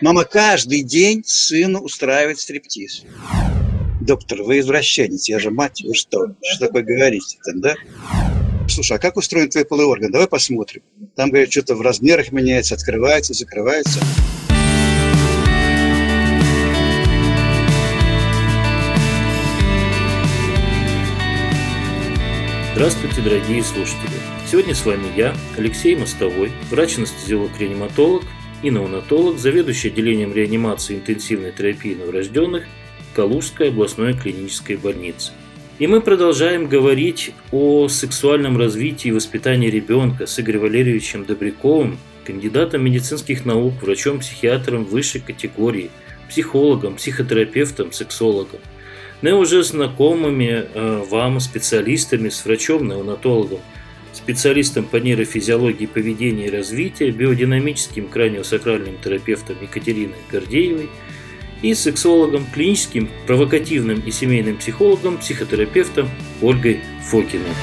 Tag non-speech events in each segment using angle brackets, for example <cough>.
Мама каждый день сыну устраивает стриптиз. Доктор, вы извращенец, я же мать, вы что? Что такое говорите там, да? Слушай, а как устроен твой полый орган? Давай посмотрим. Там, говорят, что-то в размерах меняется, открывается, закрывается. Здравствуйте, дорогие слушатели! Сегодня с вами я, Алексей Мостовой, врач-анестезиолог-реаниматолог неонатолог, заведующий отделением реанимации интенсивной терапии новорожденных Калужской областной клинической больницы. И мы продолжаем говорить о сексуальном развитии и воспитании ребенка с Игорем Валерьевичем Добряковым, кандидатом медицинских наук, врачом-психиатром высшей категории, психологом, психотерапевтом, сексологом. Ну и уже знакомыми э, вам специалистами с врачом-неонатологом – специалистом по нейрофизиологии поведения и развития, биодинамическим краниосакральным терапевтом Екатериной Гордеевой и сексологом, клиническим, провокативным и семейным психологом, психотерапевтом Ольгой Фокиной.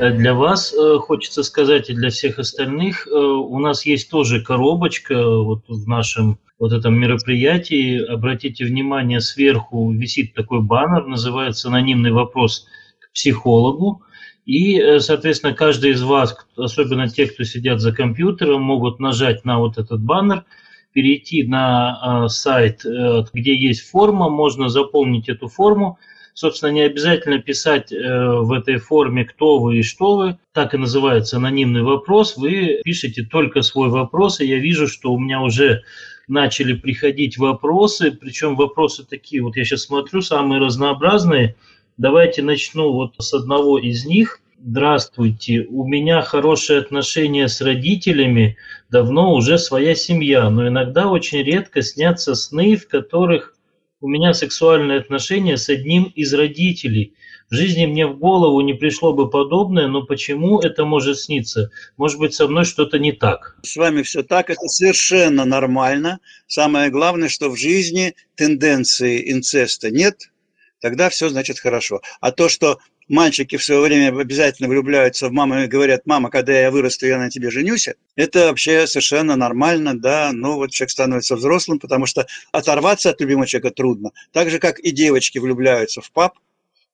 Для вас э, хочется сказать и для всех остальных, э, у нас есть тоже коробочка вот в нашем вот этом мероприятии. Обратите внимание, сверху висит такой баннер, называется «Анонимный вопрос к психологу». И, э, соответственно, каждый из вас, особенно те, кто сидят за компьютером, могут нажать на вот этот баннер, перейти на э, сайт, э, где есть форма, можно заполнить эту форму. Собственно, не обязательно писать в этой форме, кто вы и что вы. Так и называется анонимный вопрос. Вы пишете только свой вопрос, и я вижу, что у меня уже начали приходить вопросы, причем вопросы такие, вот я сейчас смотрю, самые разнообразные – Давайте начну вот с одного из них. Здравствуйте, у меня хорошие отношения с родителями, давно уже своя семья, но иногда очень редко снятся сны, в которых у меня сексуальные отношения с одним из родителей. В жизни мне в голову не пришло бы подобное, но почему это может сниться? Может быть, со мной что-то не так? С вами все так, это совершенно нормально. Самое главное, что в жизни тенденции инцеста нет, тогда все значит хорошо. А то, что мальчики в свое время обязательно влюбляются в маму и говорят, мама, когда я вырасту, я на тебе женюсь, это вообще совершенно нормально, да, но вот человек становится взрослым, потому что оторваться от любимого человека трудно. Так же, как и девочки влюбляются в пап,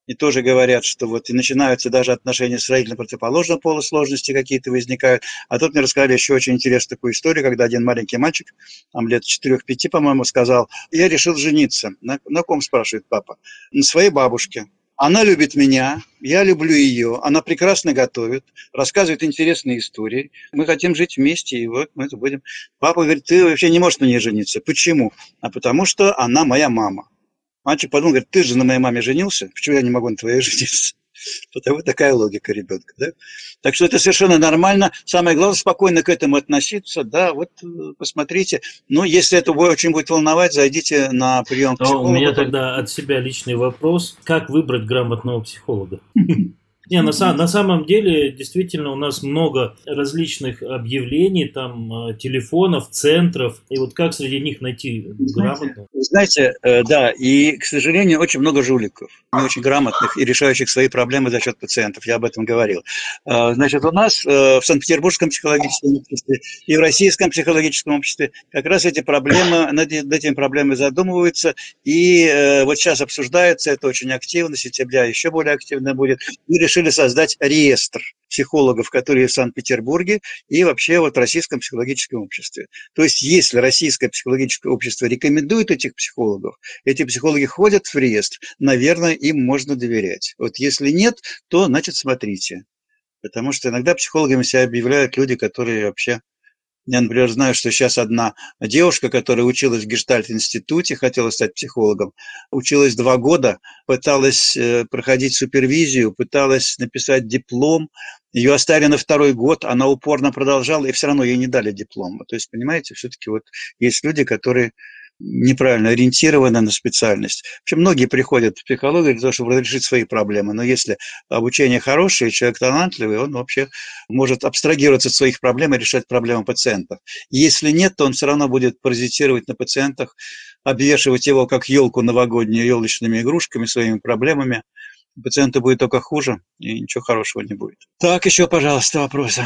и тоже говорят, что вот и начинаются даже отношения с родителями противоположного пола, сложности какие-то возникают. А тут мне рассказали еще очень интересную такую историю, когда один маленький мальчик, там лет 4-5, по-моему, сказал, я решил жениться. На, на ком, спрашивает папа? На своей бабушке. Она любит меня, я люблю ее, она прекрасно готовит, рассказывает интересные истории. Мы хотим жить вместе, и вот мы это будем. Папа говорит, ты вообще не можешь на ней жениться. Почему? А потому что она моя мама. Мальчик подумал, говорит, ты же на моей маме женился, почему я не могу на твоей <laughs> жениться? Потому такая логика ребенка. Да? Так что это совершенно нормально. Самое главное, спокойно к этому относиться. Да, вот э, посмотрите. Ну, если это очень будет волновать, зайдите на прием психолога. У меня тогда от себя личный вопрос. Как выбрать грамотного психолога? <laughs> Не, на, на самом деле, действительно, у нас много различных объявлений, там, э, телефонов, центров, и вот как среди них найти грамотно? Знаете, э, да, и, к сожалению, очень много жуликов, не очень грамотных и решающих свои проблемы за счет пациентов, я об этом говорил. Э, значит, у нас в Санкт-Петербургском психологическом обществе и в Российском психологическом обществе как раз эти проблемы, над этими проблемами задумываются, и вот сейчас обсуждается это очень активно, сентября еще более активно будет, и решили создать реестр психологов, которые в Санкт-Петербурге и вообще вот в Российском психологическом обществе. То есть, если Российское психологическое общество рекомендует этих психологов, эти психологи ходят в реестр, наверное, им можно доверять. Вот если нет, то, значит, смотрите. Потому что иногда психологами себя объявляют люди, которые вообще я, например, знаю, что сейчас одна девушка, которая училась в Гештальт-институте, хотела стать психологом, училась два года, пыталась э, проходить супервизию, пыталась написать диплом, ее оставили на второй год, она упорно продолжала, и все равно ей не дали диплома. То есть, понимаете, все-таки вот есть люди, которые неправильно ориентированы на специальность. В общем, многие приходят в психологию для того, чтобы разрешить свои проблемы. Но если обучение хорошее, человек талантливый, он вообще может абстрагироваться от своих проблем и решать проблемы пациентов. Если нет, то он все равно будет паразитировать на пациентах, обвешивать его как елку новогоднюю елочными игрушками, своими проблемами. Пациенту будет только хуже, и ничего хорошего не будет. Так, еще, пожалуйста, вопросы.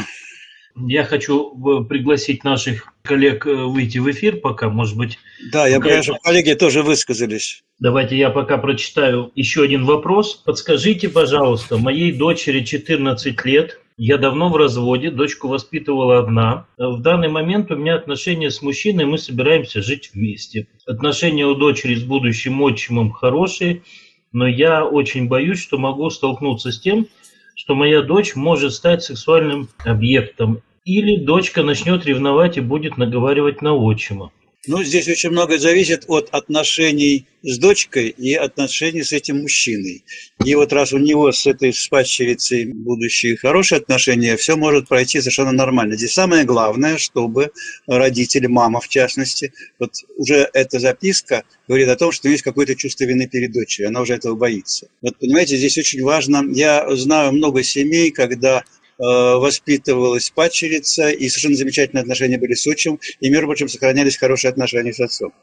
Я хочу э, пригласить наших коллег э, выйти в эфир пока, может быть. Да, я понимаю, что коллеги тоже высказались. Давайте я пока прочитаю еще один вопрос. Подскажите, пожалуйста, моей дочери 14 лет, я давно в разводе, дочку воспитывала одна. В данный момент у меня отношения с мужчиной, мы собираемся жить вместе. Отношения у дочери с будущим отчимом хорошие, но я очень боюсь, что могу столкнуться с тем, что моя дочь может стать сексуальным объектом, или дочка начнет ревновать и будет наговаривать на отчима. Ну, здесь очень многое зависит от отношений с дочкой и отношений с этим мужчиной. И вот раз у него с этой спадщерицей будущие хорошие отношения, все может пройти совершенно нормально. Здесь самое главное, чтобы родители, мама в частности, вот уже эта записка говорит о том, что есть какое-то чувство вины перед дочерью, она уже этого боится. Вот понимаете, здесь очень важно, я знаю много семей, когда воспитывалась падчерица, и совершенно замечательные отношения были с отчимом, и, между прочим, сохранялись хорошие отношения с отцом.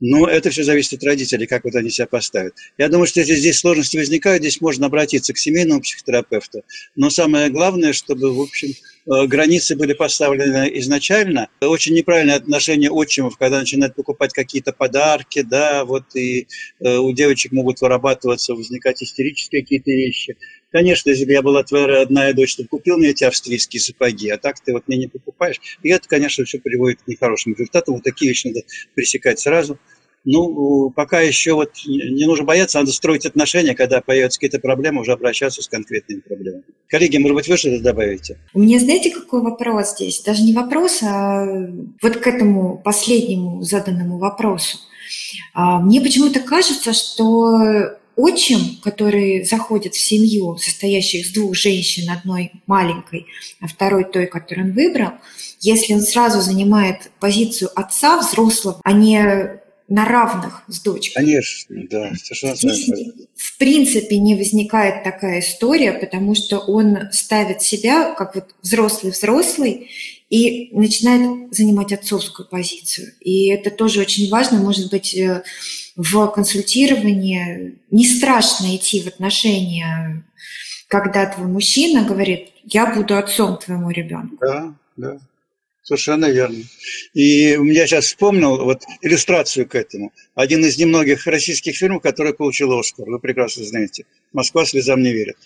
Но это все зависит от родителей, как вот они себя поставят. Я думаю, что если здесь сложности возникают, здесь можно обратиться к семейному психотерапевту. Но самое главное, чтобы, в общем, э, границы были поставлены изначально. Очень неправильное отношение отчимов, когда начинают покупать какие-то подарки, да, вот и э, у девочек могут вырабатываться, возникать истерические какие-то вещи. Конечно, если бы я была твоя родная дочь, ты купил мне эти австрийские сапоги, а так ты вот мне не покупаешь. И это, конечно, все приводит к нехорошим результатам. Вот такие вещи надо пресекать сразу. Ну, пока еще вот не нужно бояться, надо строить отношения, когда появятся какие-то проблемы, уже обращаться с конкретными проблемами. Коллеги, может быть, вы что-то добавите? У меня, знаете, какой вопрос здесь? Даже не вопрос, а вот к этому последнему заданному вопросу. А, мне почему-то кажется, что отчим, который заходит в семью, состоящую из двух женщин, одной маленькой, а второй той, которую он выбрал, если он сразу занимает позицию отца взрослого, а не на равных с дочкой. Конечно, да, совершенно Здесь, в принципе не возникает такая история, потому что он ставит себя как вот взрослый-взрослый и начинает занимать отцовскую позицию. И это тоже очень важно, может быть, э, в консультировании не страшно идти в отношения, когда твой мужчина говорит, я буду отцом твоему ребенку. Да, да. Совершенно верно. И я сейчас вспомнил вот иллюстрацию к этому. Один из немногих российских фильмов, который получил Оскар, вы прекрасно знаете. «Москва слезам не верит».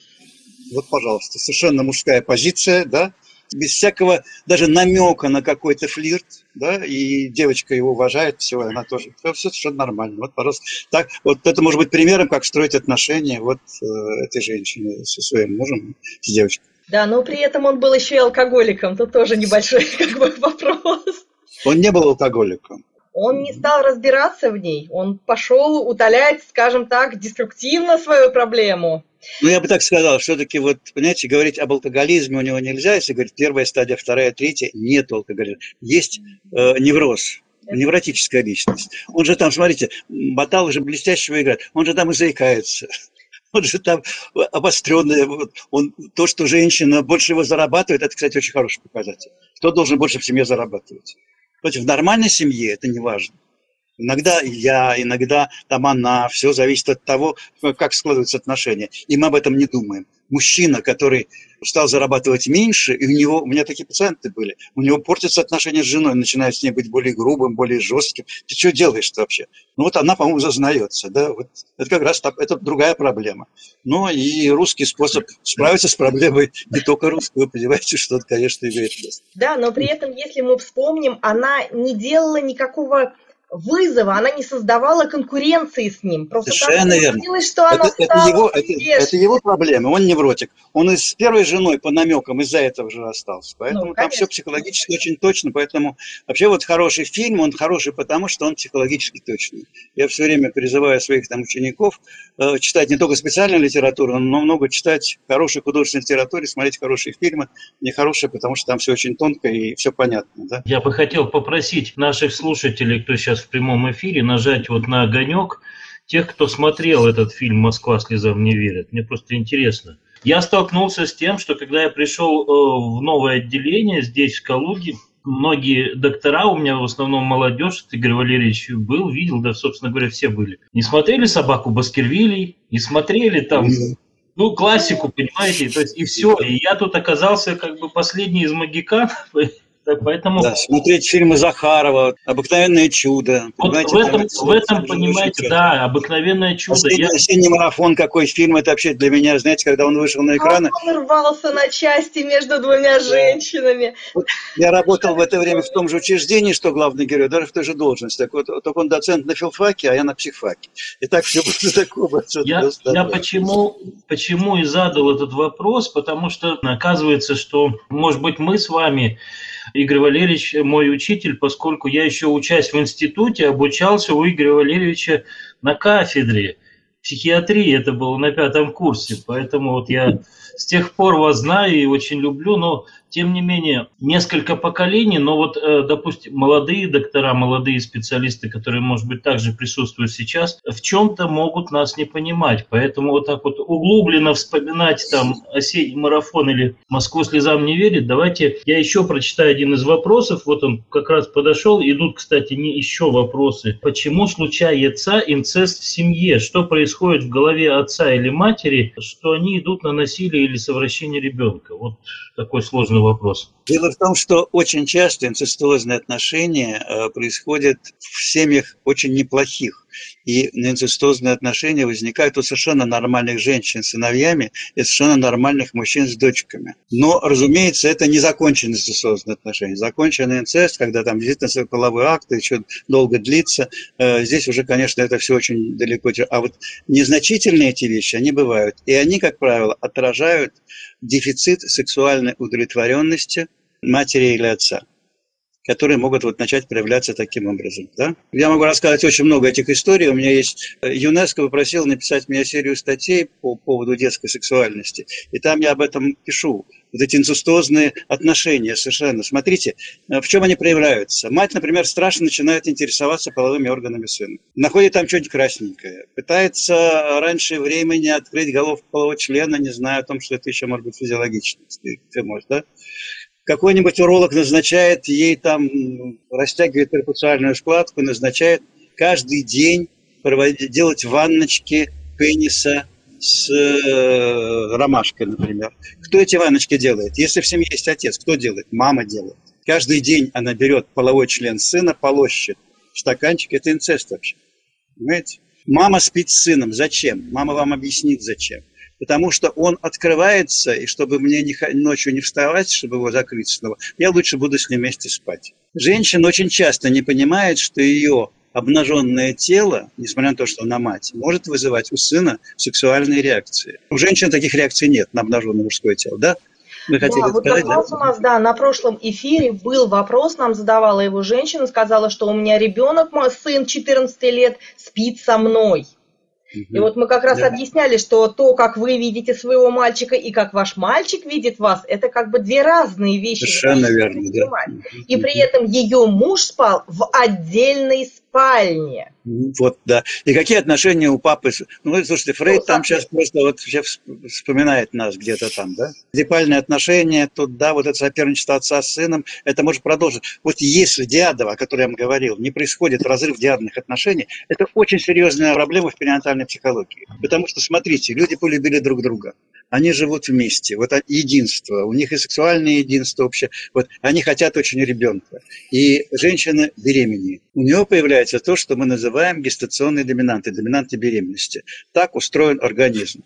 Вот, пожалуйста, совершенно мужская позиция, да, без всякого даже намека на какой-то флирт, да, и девочка его уважает, все, она тоже, все, все совершенно нормально. Вот, пожалуйста, так, вот это может быть примером, как строить отношения вот э, этой женщины со своим мужем, с девочкой. Да, но при этом он был еще и алкоголиком, тут тоже небольшой <laughs> как бы вопрос. Он не был алкоголиком. Он не стал разбираться в ней, он пошел утолять, скажем так, деструктивно свою проблему. Ну, я бы так сказал, все-таки вот, понимаете, говорить об алкоголизме у него нельзя, если говорить первая стадия, вторая, третья, нет алкоголизма. Есть э, невроз, невротическая личность. Он же там, смотрите, Батал же блестящего играет, он же там и заикается. <laughs> Он же там обостренный. Он, то, что женщина больше его зарабатывает, это, кстати, очень хороший показатель. Кто должен больше в семье зарабатывать? В нормальной семье это не важно. Иногда я, иногда там она. Все зависит от того, как складываются отношения. И мы об этом не думаем. Мужчина, который стал зарабатывать меньше, и у него, у меня такие пациенты были, у него портятся отношения с женой, начинает с ней быть более грубым, более жестким. Ты что делаешь-то вообще? Ну вот она, по-моему, зазнается, да, вот это как раз это другая проблема. Ну и русский способ справиться с проблемой не только русский, вы понимаете, что это, конечно, имеет место. Да, но при этом, если мы вспомним, она не делала никакого вызова, она не создавала конкуренции с ним. Просто Совершенно верно. Что она это, это, его, это, это его проблема, он невротик. Он и с первой женой по намекам из-за этого же остался. Поэтому ну, там все психологически очень точно. Поэтому вообще вот хороший фильм, он хороший потому, что он психологически точный. Я все время призываю своих там учеников э, читать не только специальную литературу, но много читать хорошей художественной литературы, смотреть хорошие фильмы. Не хорошие, потому что там все очень тонко и все понятно. Да? Я бы хотел попросить наших слушателей, кто сейчас сейчас в прямом эфире нажать вот на огонек тех, кто смотрел этот фильм «Москва слезам не верит». Мне просто интересно. Я столкнулся с тем, что когда я пришел э, в новое отделение здесь, в Калуге, многие доктора, у меня в основном молодежь, Игорь Валерьевич был, видел, да, собственно говоря, все были. Не смотрели «Собаку Баскервилей», не смотрели там ну, классику, понимаете, то есть и все. И я тут оказался как бы последний из магикан, <laughs> поэтому... Да, смотреть фильмы Захарова, «Обыкновенное чудо». Вот в этом, в этом понимаете, да, «Обыкновенное чудо». Последний я... осенний марафон, какой фильм, это вообще для меня, знаете, когда он вышел на экраны... Он рвался на части между двумя женщинами. Вот я работал в это время в том же учреждении, что главный герой, даже в той же должности. Так вот, только он доцент на филфаке, а я на психфаке. И так все было <laughs> такого. Я, я почему, почему и задал этот вопрос, потому что оказывается, что, может быть, мы с вами Игорь Валерьевич мой учитель, поскольку я еще учась в институте, обучался у Игоря Валерьевича на кафедре психиатрии, это было на пятом курсе, поэтому вот я с тех пор вас знаю и очень люблю, но тем не менее, несколько поколений, но вот, э, допустим, молодые доктора, молодые специалисты, которые, может быть, также присутствуют сейчас, в чем-то могут нас не понимать. Поэтому вот так вот углубленно вспоминать там осенний марафон или «Москва слезам не верит», давайте я еще прочитаю один из вопросов. Вот он как раз подошел. Идут, кстати, не еще вопросы. Почему случается инцест в семье? Что происходит в голове отца или матери, что они идут на насилие или совращение ребенка? Вот такой сложный вопрос. Дело в том, что очень часто инцестуозные отношения э, происходят в семьях очень неплохих. И инцестуозные отношения возникают у совершенно нормальных женщин с сыновьями и совершенно нормальных мужчин с дочками. Но, разумеется, это не законченные инцестуозные отношения. Законченный инцест, когда там действительно половой акт еще долго длится, э, здесь уже, конечно, это все очень далеко. А вот незначительные эти вещи, они бывают. И они, как правило, отражают дефицит сексуальной удовлетворенности матери или отца которые могут вот начать проявляться таким образом. Да? Я могу рассказать очень много этих историй. У меня есть... Э, ЮНЕСКО попросил написать мне серию статей по поводу детской сексуальности. И там я об этом пишу. Вот эти инцестозные отношения совершенно. Смотрите, э, в чем они проявляются. Мать, например, страшно начинает интересоваться половыми органами сына. Находит там что-нибудь красненькое. Пытается раньше времени открыть головку полового члена, не зная о том, что это еще может быть физиологично. Ты можешь, да? Какой-нибудь уролог назначает ей там, растягивает перкуциальную складку, назначает каждый день проводить, делать ванночки пениса с э, ромашкой, например. Кто эти ванночки делает? Если в семье есть отец, кто делает? Мама делает. Каждый день она берет половой член сына, полощет. Стаканчик – это инцест вообще. Понимаете? Мама спит с сыном. Зачем? Мама вам объяснит, зачем потому что он открывается, и чтобы мне не, ночью не вставать, чтобы его закрыть снова, я лучше буду с ним вместе спать. Женщина очень часто не понимает, что ее обнаженное тело, несмотря на то, что она мать, может вызывать у сына сексуальные реакции. У женщин таких реакций нет на обнаженное мужское тело, да? Вы хотели да, вот сказать, вопрос да? у нас, да, на прошлом эфире был вопрос, нам задавала его женщина, сказала, что у меня ребенок, мой сын 14 лет, спит со мной. И вот мы как раз да. объясняли, что то, как вы видите своего мальчика и как ваш мальчик видит вас, это как бы две разные вещи. Совершенно верно, да. И при этом ее муж спал в отдельной спальне. Вот, да. И какие отношения у папы? Ну, слушайте, Фрейд ну, там сейчас просто вот сейчас вспоминает нас где-то там, да? Депальные отношения, тут, да, вот это соперничество отца с сыном, это может продолжить. Вот если диадова, о которой я вам говорил, не происходит разрыв диадных отношений, это очень серьезная проблема в перинатальной психологии. Потому что, смотрите, люди полюбили друг друга они живут вместе, вот единство, у них и сексуальное единство общее, вот они хотят очень ребенка. И женщина беременеет. У нее появляется то, что мы называем гестационной доминантой, доминантой беременности. Так устроен организм.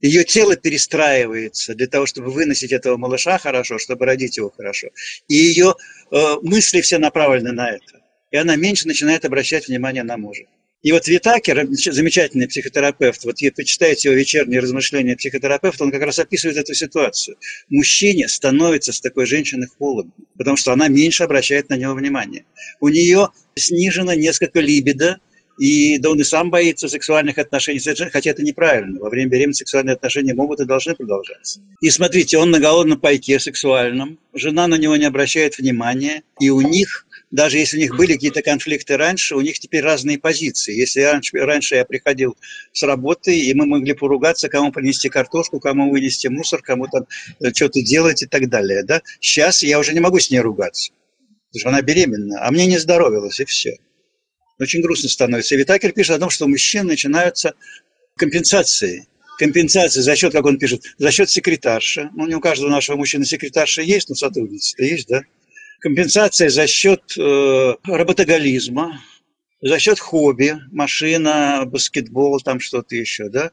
Ее тело перестраивается для того, чтобы выносить этого малыша хорошо, чтобы родить его хорошо. И ее э, мысли все направлены на это. И она меньше начинает обращать внимание на мужа. И вот Витакер, замечательный психотерапевт, вот вы почитаете его вечерние размышления психотерапевта, он как раз описывает эту ситуацию. Мужчине становится с такой женщиной холодно, потому что она меньше обращает на него внимание. У нее снижено несколько либидо, и да он и сам боится сексуальных отношений совершенно, хотя это неправильно. Во время беременности сексуальные отношения могут и должны продолжаться. И смотрите, он на голодном пайке сексуальном, жена на него не обращает внимания, и у них даже если у них были какие-то конфликты раньше, у них теперь разные позиции. Если раньше, раньше я приходил с работы, и мы могли поругаться, кому принести картошку, кому вынести мусор, кому там э, что-то делать и так далее. Да? Сейчас я уже не могу с ней ругаться, потому что она беременна, а мне не здоровилось, и все. Очень грустно становится. И Витакер пишет о том, что у мужчин начинаются компенсации. Компенсация за счет, как он пишет, за счет секретарши. Ну, не у каждого нашего мужчины секретарша есть, но сотрудница есть, да? Компенсация за счет э, работоголизма, за счет хобби, машина, баскетбол, там что-то еще, да?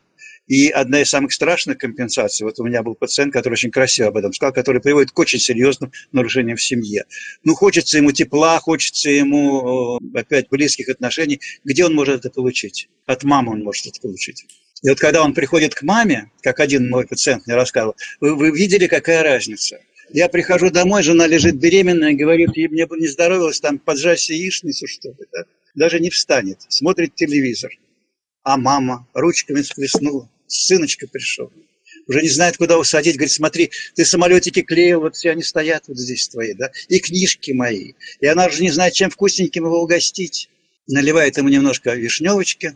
И одна из самых страшных компенсаций, вот у меня был пациент, который очень красиво об этом сказал, который приводит к очень серьезным нарушениям в семье. Ну, хочется ему тепла, хочется ему э, опять близких отношений. Где он может это получить? От мамы он может это получить. И вот когда он приходит к маме, как один мой пациент мне рассказывал, вы, вы видели, какая разница? Я прихожу домой, жена лежит беременная, говорит, ей мне бы не здоровилось, там поджарь яичницу, что ли, да? даже не встанет, смотрит телевизор. А мама ручками сплеснула, сыночка пришел. Уже не знает, куда усадить. Говорит, смотри, ты самолетики клеил, вот все они стоят вот здесь твои, да, и книжки мои. И она уже не знает, чем вкусненьким его угостить. Наливает ему немножко вишневочки,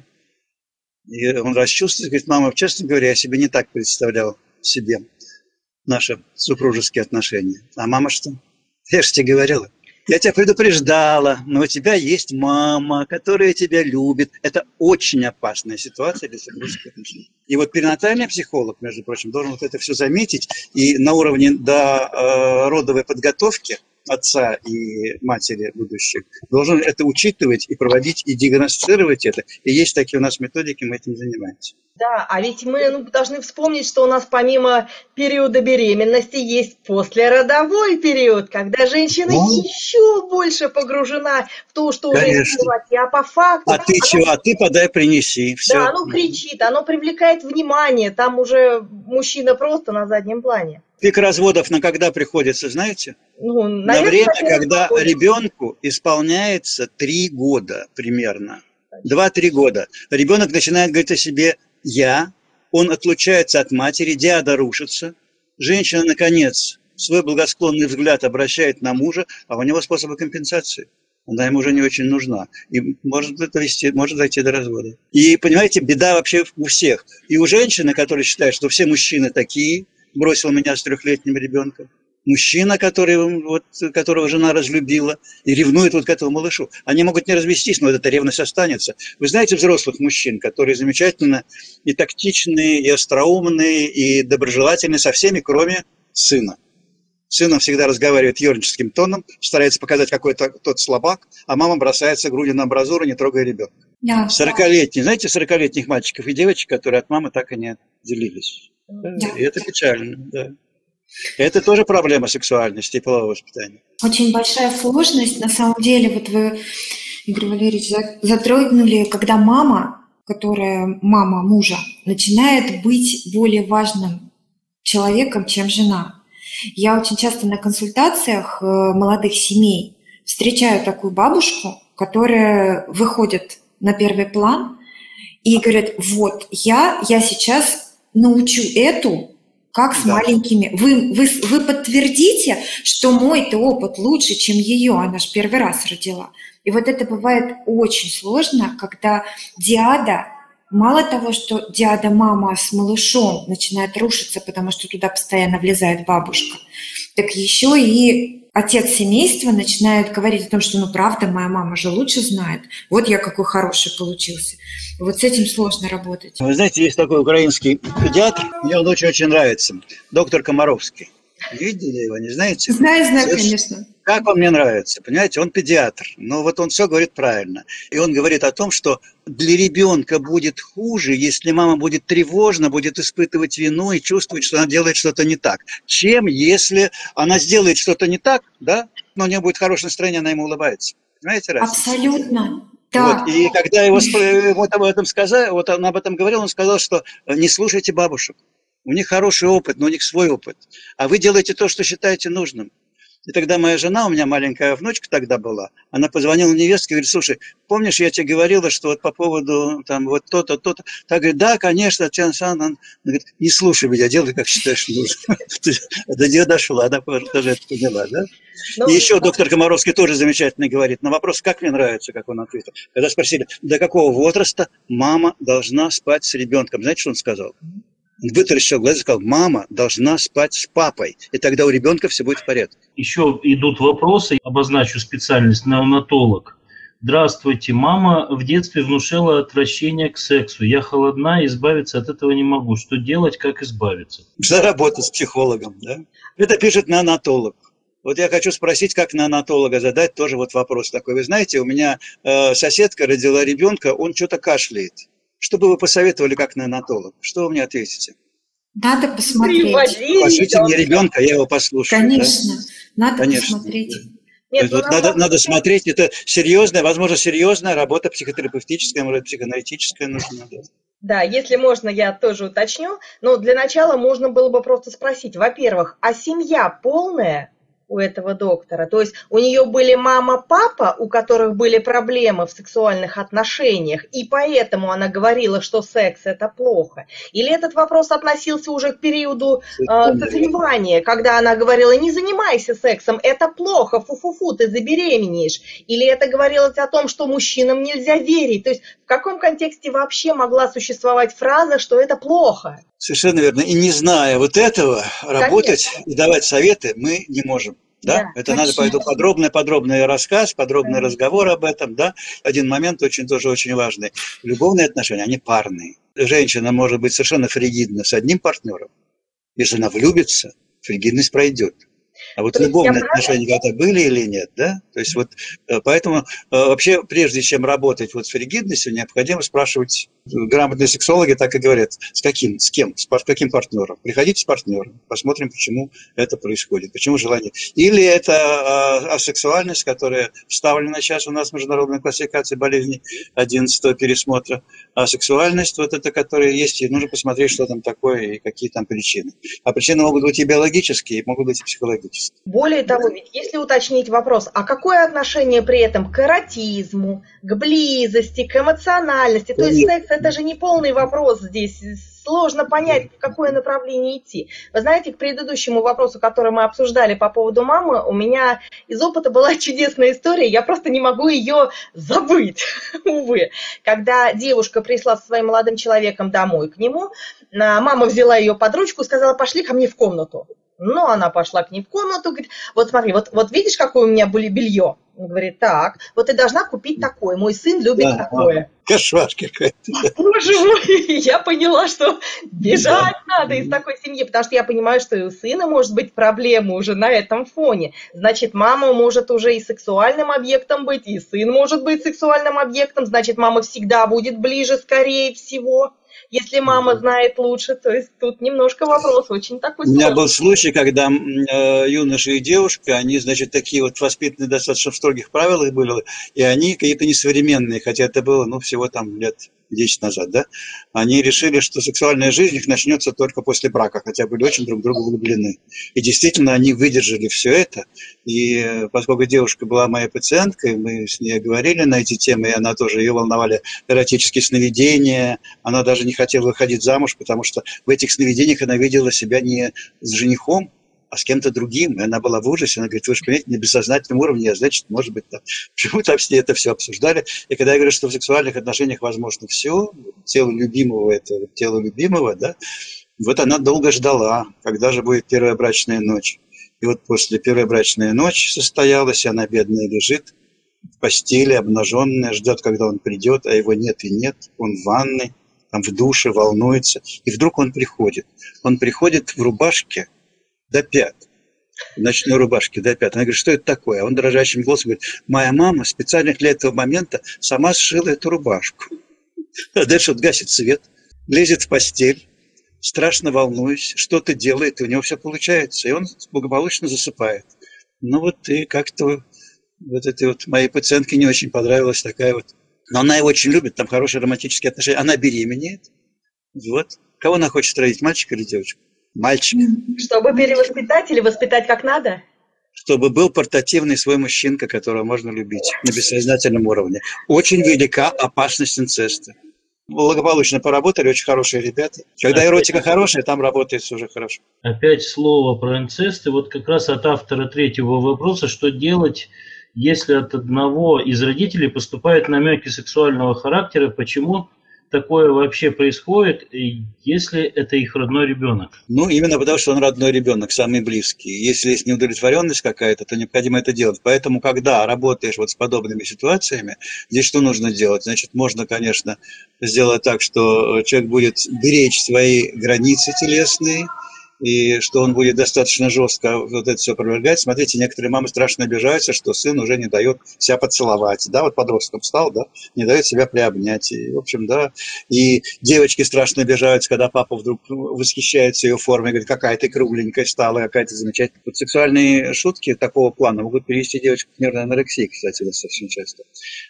и он расчувствуется, говорит, мама, честно говоря, я себе не так представлял себе наши супружеские отношения. А мама что? Я же тебе говорила. Я тебя предупреждала, но у тебя есть мама, которая тебя любит. Это очень опасная ситуация для супружеских отношений. И вот перинатальный психолог, между прочим, должен вот это все заметить и на уровне до э, родовой подготовки отца и матери будущих, должен это учитывать и проводить, и диагностировать это. И есть такие у нас методики, мы этим занимаемся. Да, а ведь мы ну, должны вспомнить, что у нас помимо периода беременности есть послеродовой период, когда женщина ну, еще больше погружена в то, что конечно. уже сделать. Я по факту... А ты оно... чего? А ты подай, принеси. Все. Да, оно кричит, оно привлекает внимание. Там уже мужчина просто на заднем плане. Пик разводов на когда приходится, знаете? Ну, наверное, на время, когда ребенку исполняется три года примерно. Два-три года. Ребенок начинает говорить о себе «я», он отлучается от матери, диада рушится. Женщина, наконец, свой благосклонный взгляд обращает на мужа, а у него способы компенсации. Она ему уже не очень нужна. И может, довести, может дойти до развода. И, понимаете, беда вообще у всех. И у женщины, которые считают, что все мужчины такие, бросил меня с трехлетним ребенком мужчина, который, вот, которого жена разлюбила, и ревнует вот к этому малышу. Они могут не развестись, но эта ревность останется. Вы знаете взрослых мужчин, которые замечательно и тактичные, и остроумные, и доброжелательные со всеми, кроме сына. Сын всегда разговаривает ерническим тоном, старается показать, какой то тот слабак, а мама бросается грудью на амбразуру, не трогая ребенка. Сорокалетний, знаете, сорокалетних мальчиков и девочек, которые от мамы так и не отделились. Да. И это печально, да. Это тоже проблема сексуальности и полового воспитания. Очень большая сложность. На самом деле, вот вы, Игорь Валерьевич, затронули, когда мама, которая мама мужа, начинает быть более важным человеком, чем жена. Я очень часто на консультациях э, молодых семей встречаю такую бабушку, которая выходит на первый план и говорит, вот, я, я сейчас научу эту как с да. маленькими. Вы, вы, вы подтвердите, что мой-то опыт лучше, чем ее, она же первый раз родила. И вот это бывает очень сложно, когда диада, мало того, что диада мама с малышом начинает рушиться, потому что туда постоянно влезает бабушка, так еще и отец семейства начинает говорить о том, что ну правда, моя мама же лучше знает. Вот я какой хороший получился. Вот с этим сложно работать. Вы знаете, есть такой украинский педиатр, мне он очень-очень нравится, доктор Комаровский. Видели его, не знаете? Знаю, знаю, конечно. Как он мне нравится, понимаете, он педиатр, но вот он все говорит правильно. И он говорит о том, что для ребенка будет хуже, если мама будет тревожна, будет испытывать вину и чувствовать, что она делает что-то не так, чем если она сделает что-то не так, да, но у нее будет хорошее настроение, она ему улыбается. Понимаете разницу? Абсолютно. Да. Вот, и когда его вот об этом сказал, вот он об этом говорил, он сказал, что не слушайте бабушек. У них хороший опыт, но у них свой опыт. А вы делаете то, что считаете нужным. И тогда моя жена, у меня маленькая внучка тогда была, она позвонила невестке и говорит, слушай, помнишь, я тебе говорила, что вот по поводу там вот то-то, то-то. Так говорит, да, конечно, Татьяна Александровна. говорит, не слушай меня, делай, как считаешь нужным. <laughs> До нее дошла, она тоже это поняла, да? Ну, и еще доктор Комаровский тоже замечательно говорит на вопрос, как мне нравится, как он ответил. Когда спросили, до какого возраста мама должна спать с ребенком, знаете, что он сказал? Вытаращил глаза и сказал, мама должна спать с папой, и тогда у ребенка все будет в порядке. Еще идут вопросы, обозначу специальность неонатолог. Здравствуйте, мама в детстве внушила отвращение к сексу. Я холодна, избавиться от этого не могу. Что делать, как избавиться? Заработать с психологом, да? Это пишет неонатолог. Вот я хочу спросить, как неонатолога задать тоже вот вопрос такой. Вы знаете, у меня э, соседка родила ребенка, он что-то кашляет. Что бы вы посоветовали как неонатолог? Что вы мне ответите? Надо посмотреть. Пошлите мне ребенка, я его послушаю. Конечно, да? надо Конечно. посмотреть. Нет, вот надо, надо смотреть, это серьезная, возможно, серьезная работа психотерапевтическая, может, психоаналитическая нужна. Да, если можно, я тоже уточню. Но для начала можно было бы просто спросить, во-первых, а семья полная? У этого доктора. То есть у нее были мама, папа, у которых были проблемы в сексуальных отношениях, и поэтому она говорила, что секс это плохо. Или этот вопрос относился уже к периоду э, созревания, когда она говорила, не занимайся сексом, это плохо, фу-фу-фу, ты забеременеешь. Или это говорилось о том, что мужчинам нельзя верить. То есть в каком контексте вообще могла существовать фраза, что это плохо? Совершенно верно. И не зная вот этого, Конечно. работать и давать советы мы не можем. Да? да это надо поэтому подробный, подробный рассказ, подробный да. разговор об этом, да. Один момент очень тоже очень важный. Любовные отношения, они парные. Женщина может быть совершенно фригидна с одним партнером. Если она влюбится, фригидность пройдет. А вот любовные отношения когда-то были или нет, да? То есть вот э, поэтому э, вообще прежде чем работать вот с фригидностью, необходимо спрашивать, э, грамотные сексологи так и говорят, с каким, с кем, с каким партнером. Приходите с партнером, посмотрим, почему это происходит, почему желание. Или это асексуальность, которая вставлена сейчас у нас в международной классификации болезней 11 пересмотра. А сексуальность, вот это, которая есть, и нужно посмотреть, что там такое и какие там причины. А причины могут быть и биологические, и могут быть и психологические. Более того, ведь если уточнить вопрос, а какое отношение при этом к эротизму, к близости, к эмоциональности, то есть секс это же не полный вопрос здесь, сложно понять, в какое направление идти. Вы знаете, к предыдущему вопросу, который мы обсуждали по поводу мамы, у меня из опыта была <laughs> чудесная история, я просто не могу ее забыть, <laughs> увы. Когда девушка пришла со своим молодым человеком домой к нему, мама взяла ее под ручку и сказала, пошли ко мне в комнату. Ну, она пошла к ней в комнату, говорит, вот смотри, вот, вот видишь, какое у меня были белье? Он говорит, так, вот ты должна купить такое, мой сын любит да, такое. Кошмар какой-то. Боже мой, <laughs> я поняла, что бежать да. надо из такой семьи, потому что я понимаю, что и у сына может быть проблема уже на этом фоне. Значит, мама может уже и сексуальным объектом быть, и сын может быть сексуальным объектом, значит, мама всегда будет ближе, скорее всего если мама знает лучше, то есть тут немножко вопрос очень такой сложный. У меня был случай, когда э, юноша и девушка, они, значит, такие вот воспитанные достаточно в строгих правилах были, и они какие-то несовременные, хотя это было, ну, всего там лет 10 назад, да, они решили, что сексуальная жизнь их начнется только после брака, хотя были очень друг друга влюблены. И действительно, они выдержали все это. И э, поскольку девушка была моей пациенткой, мы с ней говорили на эти темы, и она тоже, ее волновали эротические сновидения, она даже не хотела выходить замуж, потому что в этих сновидениях она видела себя не с женихом, а с кем-то другим. И она была в ужасе. Она говорит, вы же понимаете, на бессознательном уровне, а значит, может быть, там. <laughs> Почему там с ней это все обсуждали? И когда я говорю, что в сексуальных отношениях возможно все, тело любимого – это тело любимого, да, вот она долго ждала, когда же будет первая брачная ночь. И вот после первой брачной ночи состоялась, она бедная лежит в постели, обнаженная, ждет, когда он придет, а его нет и нет. Он в ванной, там в душе, волнуется. И вдруг он приходит. Он приходит в рубашке, до пят, в ночной рубашке до пят. Она говорит, что это такое? А он дрожащим голосом говорит, моя мама специально для этого момента сама сшила эту рубашку. А дальше вот гасит свет, лезет в постель, страшно волнуюсь, что-то делает, и у него все получается, и он благополучно засыпает. Ну вот и как-то вот этой вот моей пациентке не очень понравилась такая вот. Но она его очень любит, там хорошие романтические отношения. Она беременеет. Вот. Кого она хочет родить, мальчика или девочку? Мальчик. Чтобы перевоспитать или воспитать как надо? Чтобы был портативный свой мужчинка, которого можно любить на бессознательном уровне. Очень велика опасность инцеста. Благополучно поработали, очень хорошие ребята. Когда эротика хорошая, там работает уже хорошо. Опять слово про инцест. И вот как раз от автора третьего вопроса, что делать, если от одного из родителей поступают намеки сексуального характера, почему такое вообще происходит, если это их родной ребенок? Ну, именно потому, что он родной ребенок, самый близкий. Если есть неудовлетворенность какая-то, то необходимо это делать. Поэтому, когда работаешь вот с подобными ситуациями, здесь что нужно делать? Значит, можно, конечно, сделать так, что человек будет беречь свои границы телесные, и что он будет достаточно жестко вот это все опровергать. Смотрите, некоторые мамы страшно обижаются, что сын уже не дает себя поцеловать, да, вот подростком стал, да, не дает себя приобнять, и, в общем, да, и девочки страшно обижаются, когда папа вдруг восхищается ее формой, говорит, какая ты кругленькая стала, какая ты замечательная. Вот сексуальные шутки такого плана могут перевести девочку к нервной анорексии, кстати, достаточно часто.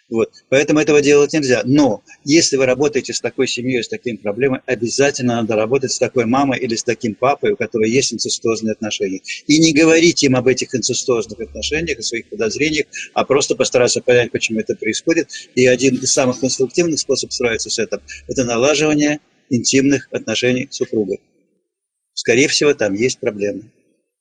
Вот, поэтому этого делать нельзя. Но если вы работаете с такой семьей, с такими проблемами, обязательно надо работать с такой мамой или с таким папой, которого есть инцестозные отношения. И не говорить им об этих инцестозных отношениях, о своих подозрениях, а просто постараться понять, почему это происходит. И один из самых конструктивных способов справиться с этим – это налаживание интимных отношений супруга. Скорее всего, там есть проблемы.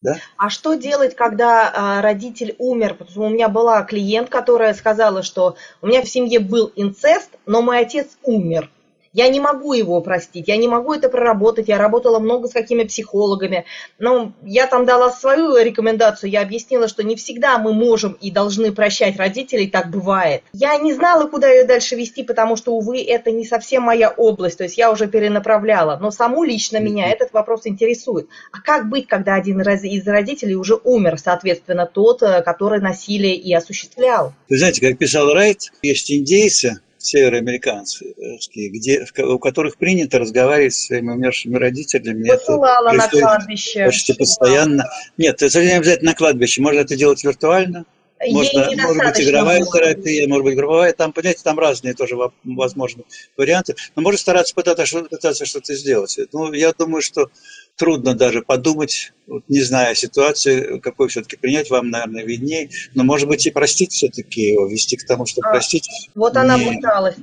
Да? А что делать, когда а, родитель умер? Потому что у меня была клиент, которая сказала, что у меня в семье был инцест, но мой отец умер. Я не могу его простить, я не могу это проработать. Я работала много с какими психологами. Но я там дала свою рекомендацию. Я объяснила, что не всегда мы можем и должны прощать родителей, так бывает. Я не знала, куда ее дальше вести, потому что, увы, это не совсем моя область. То есть я уже перенаправляла. Но саму лично меня этот вопрос интересует. А как быть, когда один из родителей уже умер, соответственно, тот, э, который насилие и осуществлял? Вы знаете, как писал Райт, есть индейцы, североамериканские, где, у которых принято разговаривать с своими умершими родителями. Посылала это на кладбище. Почти постоянно. Нет, это не обязательно на кладбище. Можно это делать виртуально. Можно, может быть, игровая терапия, может быть, групповая. Там, понимаете, там разные тоже возможны варианты. Но можно стараться пытаться, пытаться что-то сделать. Ну, я думаю, что трудно даже подумать, вот, не зная ситуации, какой все-таки принять, вам, наверное, виднее. Но, может быть, и простить все-таки его, вести к тому, чтобы а, простить. Вот не... она пыталась.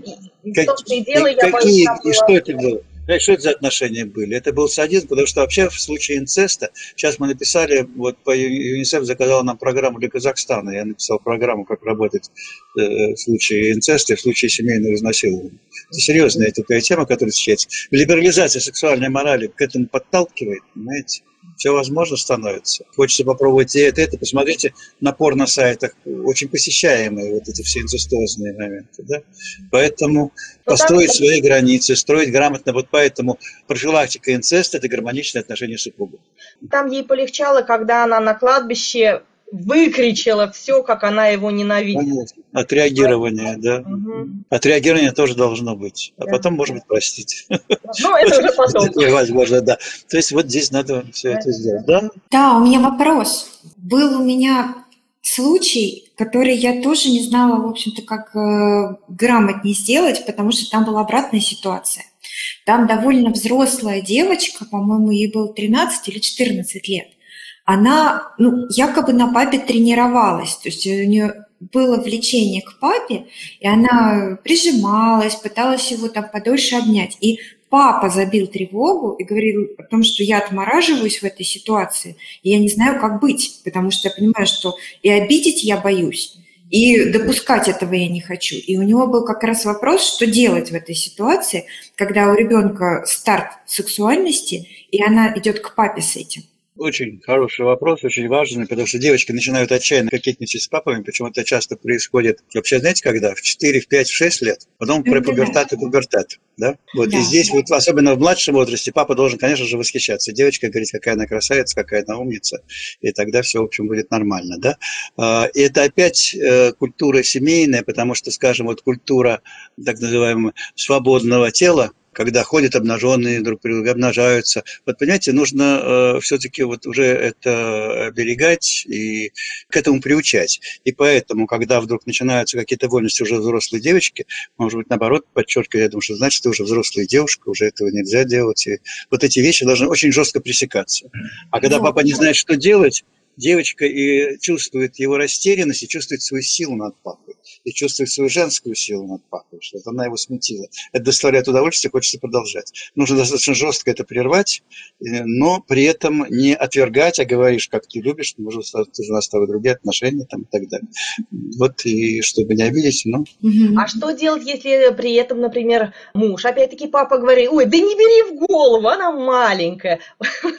И, как, и, дело, и, я какие, боюсь, и что это было? Что это за отношения были? Это был садизм, потому что вообще в случае инцеста, сейчас мы написали, вот по ЮНИСЕФ заказал нам программу для Казахстана, я написал программу, как работать э, в случае инцеста и в случае семейного изнасилования. Это серьезная такая тема, которая встречается. Либерализация сексуальной морали к этому подталкивает, понимаете? Все возможно становится. Хочется попробовать и это, и это. Посмотрите на порно-сайтах, очень посещаемые вот эти все инцестозные моменты. Да? Поэтому ну, построить свои границы, строить грамотно. Вот поэтому профилактика инцеста – это гармоничное отношение супругов. Там ей полегчало, когда она на кладбище выкричала все, как она его ненавидит. Конечно. Отреагирование, да. Угу. Отреагирование тоже должно быть. А да. потом, может быть, простить. Ну, это уже потом. <laughs> Возможно, да. То есть вот здесь надо все это сделать. Да? Да, у меня вопрос. Был у меня случай, который я тоже не знала, в общем-то, как э, грамотнее сделать, потому что там была обратная ситуация. Там довольно взрослая девочка, по-моему, ей было 13 или 14 лет она ну, якобы на папе тренировалась, то есть у нее было влечение к папе, и она прижималась, пыталась его там подольше обнять. И папа забил тревогу и говорил о том, что я отмораживаюсь в этой ситуации, и я не знаю, как быть, потому что я понимаю, что и обидеть я боюсь, и допускать этого я не хочу. И у него был как раз вопрос, что делать в этой ситуации, когда у ребенка старт сексуальности, и она идет к папе с этим. Очень хороший вопрос, очень важный, потому что девочки начинают отчаянно кокетничать с папами, причем это часто происходит, вообще, знаете, когда? В 4, в 5, в 6 лет, потом про пубертат и пубертат. Да? Вот, да. И здесь, вот, особенно в младшем возрасте, папа должен, конечно же, восхищаться. Девочка говорит, какая она красавица, какая она умница, и тогда все, в общем, будет нормально. Да? А, и это опять э, культура семейная, потому что, скажем, вот культура так называемого свободного тела, когда ходят обнаженные друг при друге, обнажаются. Вот, понимаете, нужно э, все-таки вот уже это оберегать и к этому приучать. И поэтому, когда вдруг начинаются какие-то вольности уже взрослой девочки, может быть, наоборот, подчеркивать, я думаю, что значит, ты уже взрослая девушка, уже этого нельзя делать. И вот эти вещи должны очень жестко пресекаться. А когда папа не знает, что делать, девочка и чувствует его растерянность и чувствует свою силу над папой. И чувствует свою женскую силу над папой, что это она его смутила. Это доставляет удовольствие, хочется продолжать. Нужно достаточно жестко это прервать, э, но при этом не отвергать, а говоришь, как ты любишь, может, ты у нас с тобой другие отношения там, и так далее. Вот, и чтобы не обидеть, ну. А что делать, если при этом, например, муж, опять-таки папа говорит, ой, да не бери в голову, она маленькая.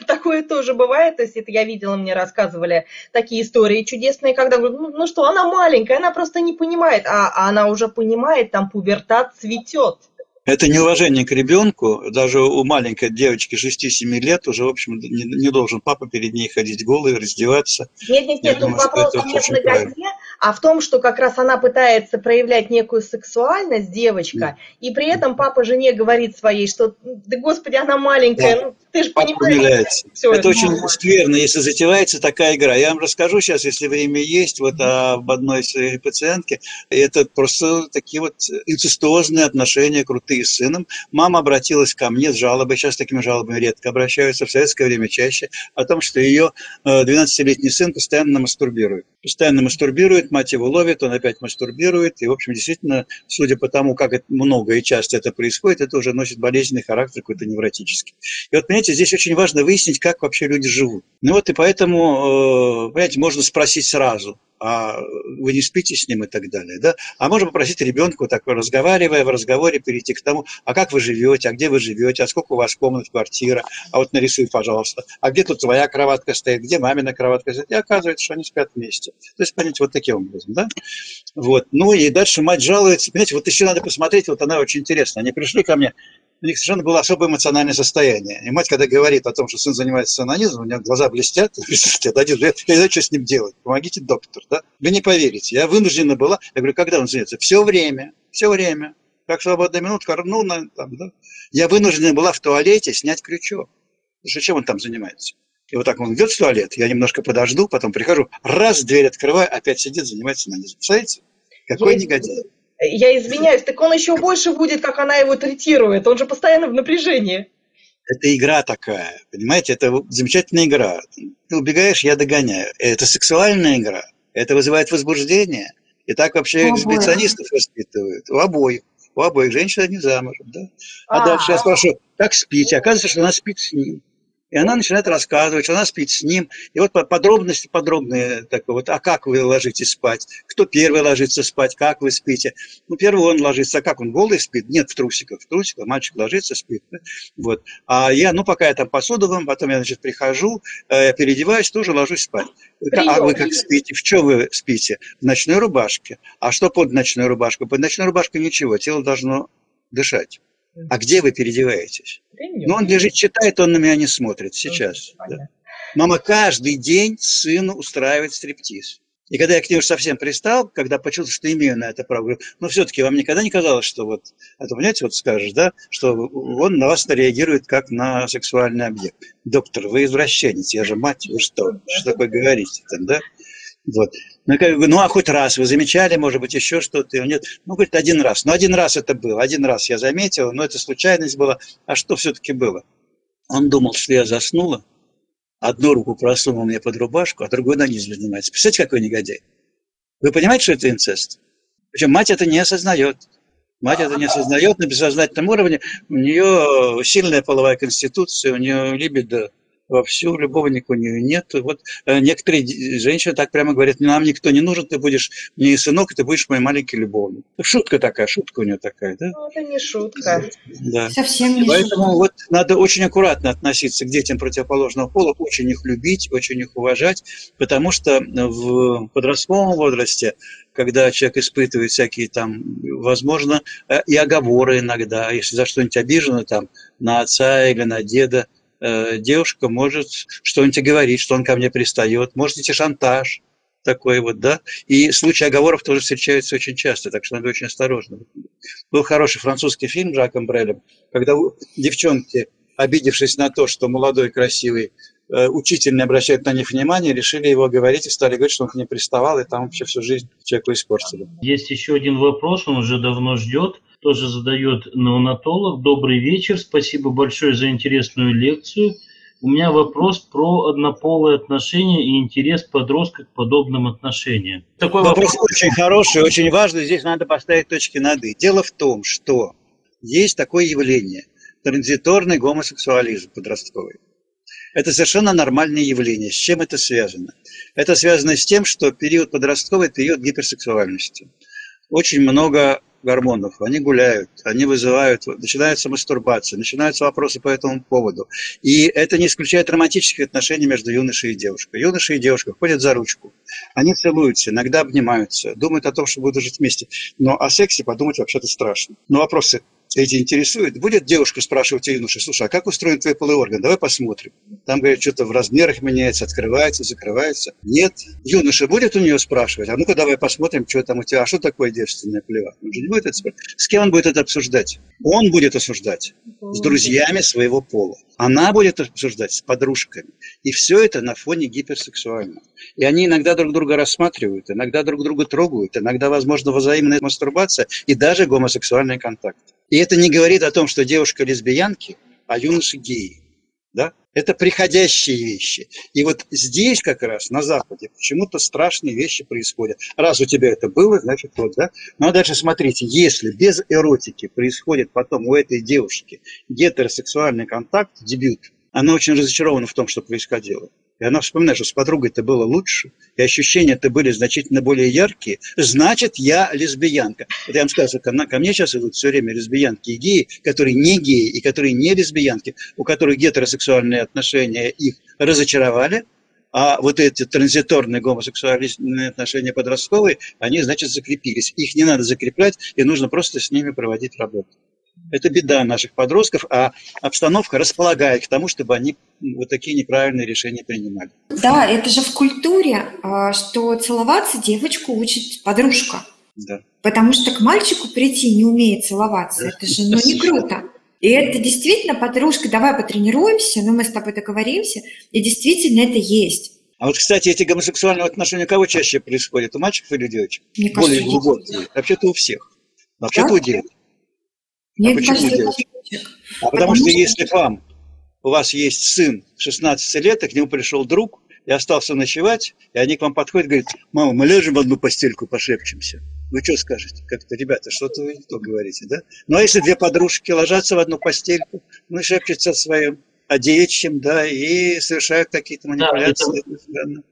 Такое тоже бывает, то есть это я видела, мне рассказывали такие истории чудесные, когда говорят, ну, ну что, она маленькая, она просто не понимает, а, а она уже понимает, там пубертат цветет. Это неуважение к ребенку. Даже у маленькой девочки 6-7 лет уже, в общем, не, не должен папа перед ней ходить голый, раздеваться. Нет, нет, нет, тут вопрос не в ноготе, а в том, что как раз она пытается проявлять некую сексуальность, девочка, да. и при этом папа жене говорит своей, что, да господи, она маленькая, да. ну ты же понимаешь. Все это, это очень мало. скверно, если затевается такая игра. Я вам расскажу сейчас, если время есть, вот об одной своей пациентке. Это просто такие вот инцестуозные отношения, крутые с сыном. Мама обратилась ко мне с жалобой, сейчас такими жалобами редко обращаются, в советское время чаще, о том, что ее 12-летний э, сын постоянно мастурбирует. Постоянно мастурбирует, мать его ловит, он опять мастурбирует, и, в общем, действительно, судя по тому, как это много и часто это происходит, это уже носит болезненный характер какой-то невротический. И вот, понимаете, здесь очень важно выяснить, как вообще люди живут. Ну вот и поэтому, э, понимаете, можно спросить сразу, а вы не спите с ним и так далее. Да? А можно попросить ребенку, так разговаривая в разговоре, перейти к тому, а как вы живете, а где вы живете, а сколько у вас комнат, квартира, а вот нарисуй, пожалуйста, а где тут твоя кроватка стоит, где мамина кроватка стоит, и оказывается, что они спят вместе. То есть, понимаете, вот таким образом, да? Вот. Ну и дальше мать жалуется, понимаете, вот еще надо посмотреть, вот она очень интересная. Они пришли ко мне, у них совершенно было особое эмоциональное состояние. И мать, когда говорит о том, что сын занимается анонизмом, у нее глаза блестят, <laughs> представьте, один я не знаю, что с ним делать, помогите, доктор, да? Вы не поверите, я вынуждена была, я говорю, когда он занимается? Все время, все время. Как свободная минутка, ну, на, там, да? Я вынуждена была в туалете снять крючок. Потому что чем он там занимается? И вот так он идет в туалет, я немножко подожду, потом прихожу, раз, дверь открываю, опять сидит, занимается анонизмом. Представляете? Какой я негодяй. Я извиняюсь, так он еще больше будет, как она его третирует. Он же постоянно в напряжении. Это игра такая, понимаете? Это замечательная игра. Ты убегаешь, я догоняю. Это сексуальная игра. Это вызывает возбуждение. И так вообще эксбиционистов воспитывают. У обоих. У обоих женщин не замужем. Да? А, а дальше я спрашиваю, как спите? Оказывается, что она спит с ним. И она начинает рассказывать, что она спит с ним. И вот подробности подробные такой вот, а как вы ложитесь спать? Кто первый ложится спать? Как вы спите? Ну, первый он ложится, а как он голый спит? Нет, в трусиках. В трусиках мальчик ложится, спит. Вот. А я, ну, пока я там посуду вам, потом я, значит, прихожу, э, переодеваюсь, тоже ложусь спать. Прием. А вы как спите? В чем вы спите? В ночной рубашке. А что под ночной рубашкой? Под ночной рубашкой ничего, тело должно дышать. А где вы переодеваетесь? Ну, он лежит, читает, он на меня не смотрит сейчас. Да. Мама каждый день сыну устраивает стриптиз. И когда я к нему совсем пристал, когда почувствовал, что имею на это право, говорю, ну все-таки вам никогда не казалось, что вот, а то, понимаете, вот скажешь, да, что он на вас реагирует как на сексуальный объект. Доктор, вы извращенец, я же мать, вы что, что такое говорите там, да? Вот. Ну, как, ну, а хоть раз вы замечали, может быть, еще что-то? Нет. Ну, говорит, один раз. Ну, один раз это было. Один раз я заметил, но это случайность была. А что все-таки было? Он думал, что я заснула. Одну руку просунул мне под рубашку, а другой на низ занимается. Представляете, какой негодяй? Вы понимаете, что это инцест? Причем мать это не осознает. Мать это не осознает на бессознательном уровне. У нее сильная половая конституция, у нее либидо вовсю, любовника у нее нет. Вот э, некоторые женщины так прямо говорят, нам никто не нужен, ты будешь не сынок, ты будешь мой маленький любовник. Шутка такая, шутка у нее такая, да? Ну, это не шутка. Да. Совсем не Поэтому шутка. вот надо очень аккуратно относиться к детям противоположного пола, очень их любить, очень их уважать, потому что в подростковом возрасте когда человек испытывает всякие там, возможно, э, и оговоры иногда, если за что-нибудь обижено там на отца или на деда, девушка может что-нибудь говорить, что он ко мне пристает, может идти шантаж такой вот, да, и случаи оговоров тоже встречаются очень часто, так что надо очень осторожно. Был хороший французский фильм Жаком Брелем, когда девчонки, обидевшись на то, что молодой, красивый э, учитель не обращает на них внимания, решили его говорить и стали говорить, что он к ним приставал, и там вообще всю жизнь человеку испортили. Есть еще один вопрос, он уже давно ждет тоже задает неонатолог. Добрый вечер, спасибо большое за интересную лекцию. У меня вопрос про однополые отношения и интерес подростка к подобным отношениям. Такой вопрос, вопрос очень хороший, очень важный. Здесь надо поставить точки над «и». Дело в том, что есть такое явление – транзиторный гомосексуализм подростковый. Это совершенно нормальное явление. С чем это связано? Это связано с тем, что период подростковый – период гиперсексуальности. Очень много гормонов, они гуляют, они вызывают, начинается мастурбация, начинаются вопросы по этому поводу. И это не исключает романтических отношений между юношей и девушкой. Юноша и девушка ходят за ручку, они целуются, иногда обнимаются, думают о том, что будут жить вместе. Но о сексе подумать вообще-то страшно. Но вопросы эти интересуют. Будет девушка спрашивать у юноши, слушай, а как устроен твой полый орган? Давай посмотрим. Там, говорят, что-то в размерах меняется, открывается, закрывается. Нет. Юноша будет у нее спрашивать, а ну-ка давай посмотрим, что там у тебя, а что такое девственная плева? Он же не будет это спрашивать. С кем он будет это обсуждать? Он будет осуждать с друзьями своего пола. Она будет обсуждать с подружками. И все это на фоне гиперсексуального. И они иногда друг друга рассматривают, иногда друг друга трогают, иногда, возможно, взаимная мастурбация и даже гомосексуальный контакт. И это не говорит о том, что девушка лесбиянки, а юноши геи. Да? Это приходящие вещи. И вот здесь как раз, на Западе, почему-то страшные вещи происходят. Раз у тебя это было, значит вот, да? Ну а дальше смотрите, если без эротики происходит потом у этой девушки гетеросексуальный контакт, дебют, она очень разочарована в том, что происходило. И она вспоминает, что с подругой-то было лучше, и ощущения-то были значительно более яркие. Значит, я лесбиянка. Это я вам скажу, ко, ко мне сейчас идут все время лесбиянки и геи, которые не геи и которые не лесбиянки, у которых гетеросексуальные отношения их разочаровали, а вот эти транзиторные гомосексуальные отношения подростковые, они, значит, закрепились. Их не надо закреплять, и нужно просто с ними проводить работу. Это беда наших подростков, а обстановка располагает к тому, чтобы они вот такие неправильные решения принимали. Да, это же в культуре, а, что целоваться девочку учит подружка. Да. Потому что к мальчику прийти не умеет целоваться. Да. Это же ну, не круто. И это действительно подружка, давай потренируемся, ну мы с тобой договоримся, и действительно это есть. А вот, кстати, эти гомосексуальные отношения у кого чаще происходят? У мальчиков или девочек? Мне Более глубокие. Вообще-то у всех. Вообще-то у девочек. Мне а почему девочек? А потому, потому что, что если вам, у вас есть сын 16 лет, и к нему пришел друг, и остался ночевать, и они к вам подходят и говорят, мама, мы ляжем в одну постельку, пошепчемся. Вы что скажете? Как-то, ребята, что-то вы не то говорите, да? Ну, а если две подружки ложатся в одну постельку, ну, шепчутся о своем, о девичьем, да, и совершают какие-то манипуляции. Да, это...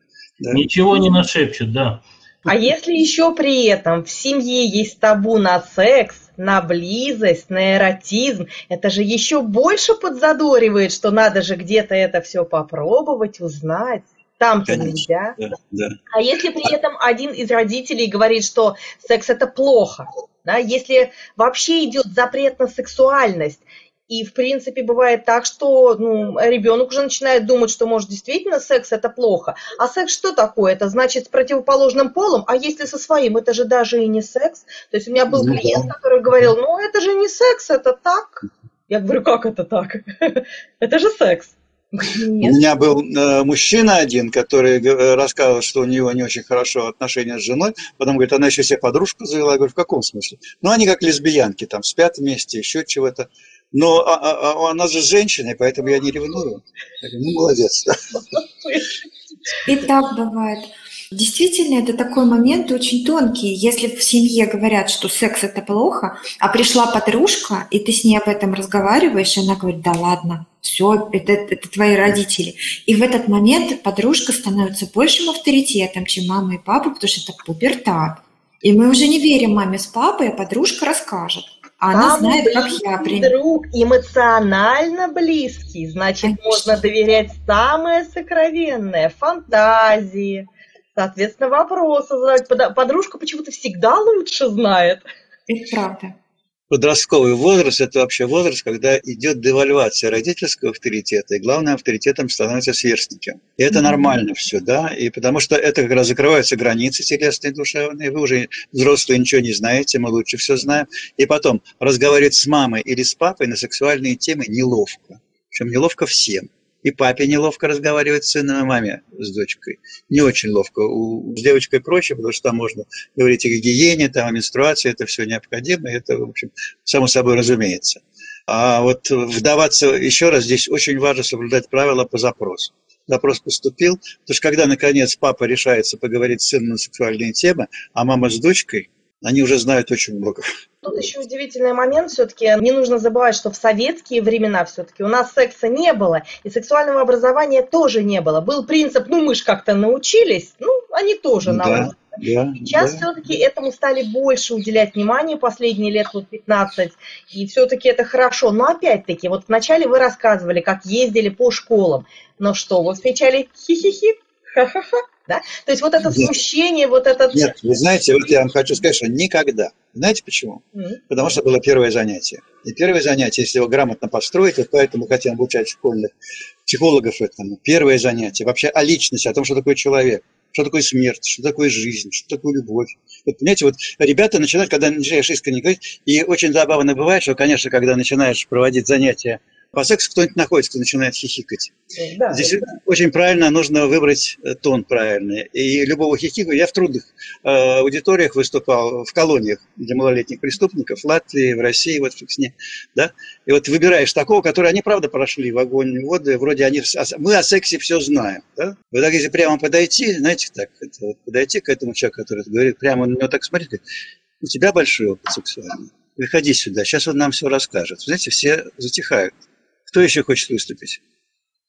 да. Ничего не нашепчут, да. А если еще при этом в семье есть табу на секс, на близость, на эротизм, это же еще больше подзадоривает, что надо же где-то это все попробовать, узнать. Там-то нельзя. Да, да. А если при этом один из родителей говорит, что секс это плохо, да, если вообще идет запрет на сексуальность, и, в принципе, бывает так, что ну, ребенок уже начинает думать, что, может, действительно секс это плохо. А секс что такое? Это значит с противоположным полом, а если со своим, это же даже и не секс. То есть у меня был ну клиент, который говорил, ну, это же не секс, это так. Я говорю, как это так? <laughs> это же секс. Нет. У меня был э, мужчина один, который э, рассказывал, что у него не очень хорошо отношения с женой. Потом говорит, она еще себе подружку завела. Я говорю, в каком смысле? Ну, они как лесбиянки, там спят вместе, еще чего-то. Но а, а, а она же женщина, поэтому я не ревную. Ну, молодец. И так бывает. Действительно, это такой момент очень тонкий. Если в семье говорят, что секс это плохо, а пришла подружка, и ты с ней об этом разговариваешь, и она говорит, да ладно, все, это, это твои родители. И в этот момент подружка становится большим авторитетом, чем мама и папа, потому что это пубертат. И мы уже не верим маме с папой, а подружка расскажет. А она знает, как я приму. Друг эмоционально близкий, значит, Конечно. можно доверять самое сокровенное, фантазии. Соответственно, вопросы задать. Подружка почему-то всегда лучше знает. Это правда подростковый возраст – это вообще возраст, когда идет девальвация родительского авторитета, и главным авторитетом становятся сверстники. И это mm-hmm. нормально все, да, и потому что это как раз закрываются границы телесные, душевные, вы уже взрослые ничего не знаете, мы лучше все знаем. И потом разговаривать с мамой или с папой на сексуальные темы неловко. Причем неловко всем. И папе неловко разговаривать с сыном, и маме с дочкой. Не очень ловко. У, с девочкой проще, потому что там можно говорить о гигиене, там, о менструации, это все необходимо, и это, в общем, само собой разумеется. А вот вдаваться еще раз, здесь очень важно соблюдать правила по запросу. Запрос поступил, потому что когда, наконец, папа решается поговорить с сыном на сексуальные темы, а мама с дочкой, они уже знают очень много. Тут еще удивительный момент все-таки. Не нужно забывать, что в советские времена все-таки у нас секса не было, и сексуального образования тоже не было. Был принцип, ну мы же как-то научились, ну они тоже да, научились. Да, Сейчас да. все-таки этому стали больше уделять внимание последние лет вот 15, и все-таки это хорошо. Но опять-таки, вот вначале вы рассказывали, как ездили по школам, но что, вы встречали хи-хи-хи, ха-ха-ха, да? То есть вот это Нет. смущение, вот этот... Нет, вы знаете, вот я вам хочу сказать, что никогда. Знаете почему? М. Потому что было первое занятие. И первое занятие, если его грамотно построить, вот поэтому хотим обучать школьных психологов этому. Первое занятие вообще о личности, о том, что такое человек, что такое смерть, что такое жизнь, что такое любовь. Вот, понимаете, вот ребята начинают, когда начинаешь искренне говорить, и очень забавно бывает, что, конечно, когда начинаешь проводить занятия по сексу, кто-нибудь находится, кто начинает хихикать. Да, Здесь очень правильно нужно выбрать э, тон правильный. И любого хихика, я в трудных э, аудиториях выступал, в колониях для малолетних преступников, в Латвии, в России, вот в сне, да. И вот выбираешь такого, который они, правда, прошли в огонь и воды, вроде они, о- мы о сексе все знаем, да. Вы так, если прямо подойти, знаете, так, это вот подойти к этому человеку, который говорит, прямо на него так смотреть, говорит, у тебя большой опыт сексуальный, приходи сюда, сейчас он нам все расскажет. Знаете, все затихают. Кто еще хочет выступить?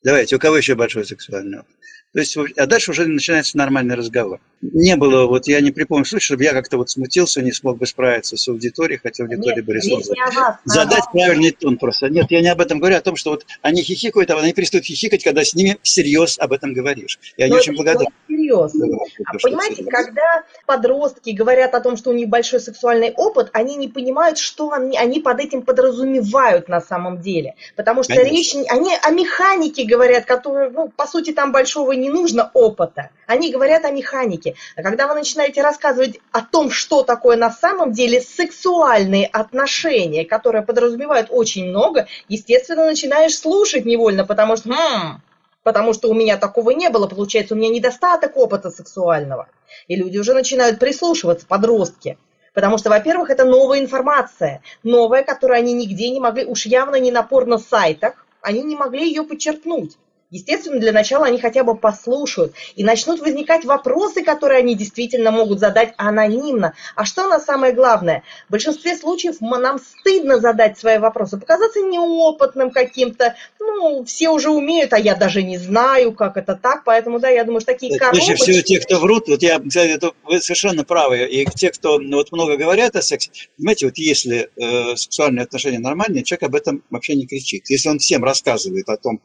Давайте, у кого еще большой сексуальный опыт? То есть, а дальше уже начинается нормальный разговор. Не было, вот я не припомню случая, чтобы я как-то вот смутился, не смог бы справиться с аудиторией, хотя аудитория Нет, были речь созданы. не о вас, а Задать правильный тон просто. Нет, я не об этом говорю, а о том, что вот они хихикают, а они перестают хихикать, когда с ними всерьез об этом говоришь. И они Но очень благодарны. А то, что понимаете, когда подростки говорят о том, что у них большой сексуальный опыт, они не понимают, что они, они под этим подразумевают на самом деле. Потому что Конечно. речь, они о механике говорят, которые, ну, по сути, там большого не нужно опыта. Они говорят о механике. А когда вы начинаете рассказывать о том, что такое на самом деле сексуальные отношения, которые подразумевают очень много, естественно, начинаешь слушать невольно, потому что, «Хм, потому что у меня такого не было, получается, у меня недостаток опыта сексуального. И люди уже начинают прислушиваться, подростки. Потому что, во-первых, это новая информация, новая, которую они нигде не могли, уж явно не на порно-сайтах, они не могли ее подчеркнуть. Естественно, для начала они хотя бы послушают и начнут возникать вопросы, которые они действительно могут задать анонимно. А что на самое главное? В большинстве случаев нам стыдно задать свои вопросы, показаться неопытным каким-то. Ну, все уже умеют, а я даже не знаю, как это так. Поэтому, да, я думаю, что такие Прежде коробочки... всего, те, кто врут, вот я, кстати, это вы совершенно правы, и те, кто ну, вот много говорят о сексе, понимаете, вот если э, сексуальные отношения нормальные, человек об этом вообще не кричит. Если он всем рассказывает о том,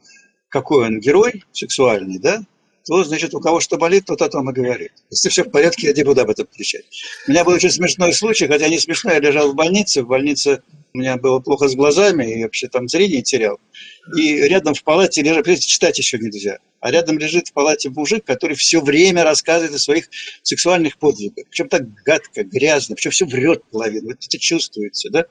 какой он герой сексуальный, да, то, значит, у кого что болит, тот о том и говорит. Если все в порядке, я не буду об этом кричать. У меня был очень смешной случай, хотя не смешной, я лежал в больнице, в больнице у меня было плохо с глазами, и вообще там зрение терял. И рядом в палате лежит, читать еще нельзя, а рядом лежит в палате мужик, который все время рассказывает о своих сексуальных подвигах. Причем так гадко, грязно, причем все врет половину, вот это чувствуется, да.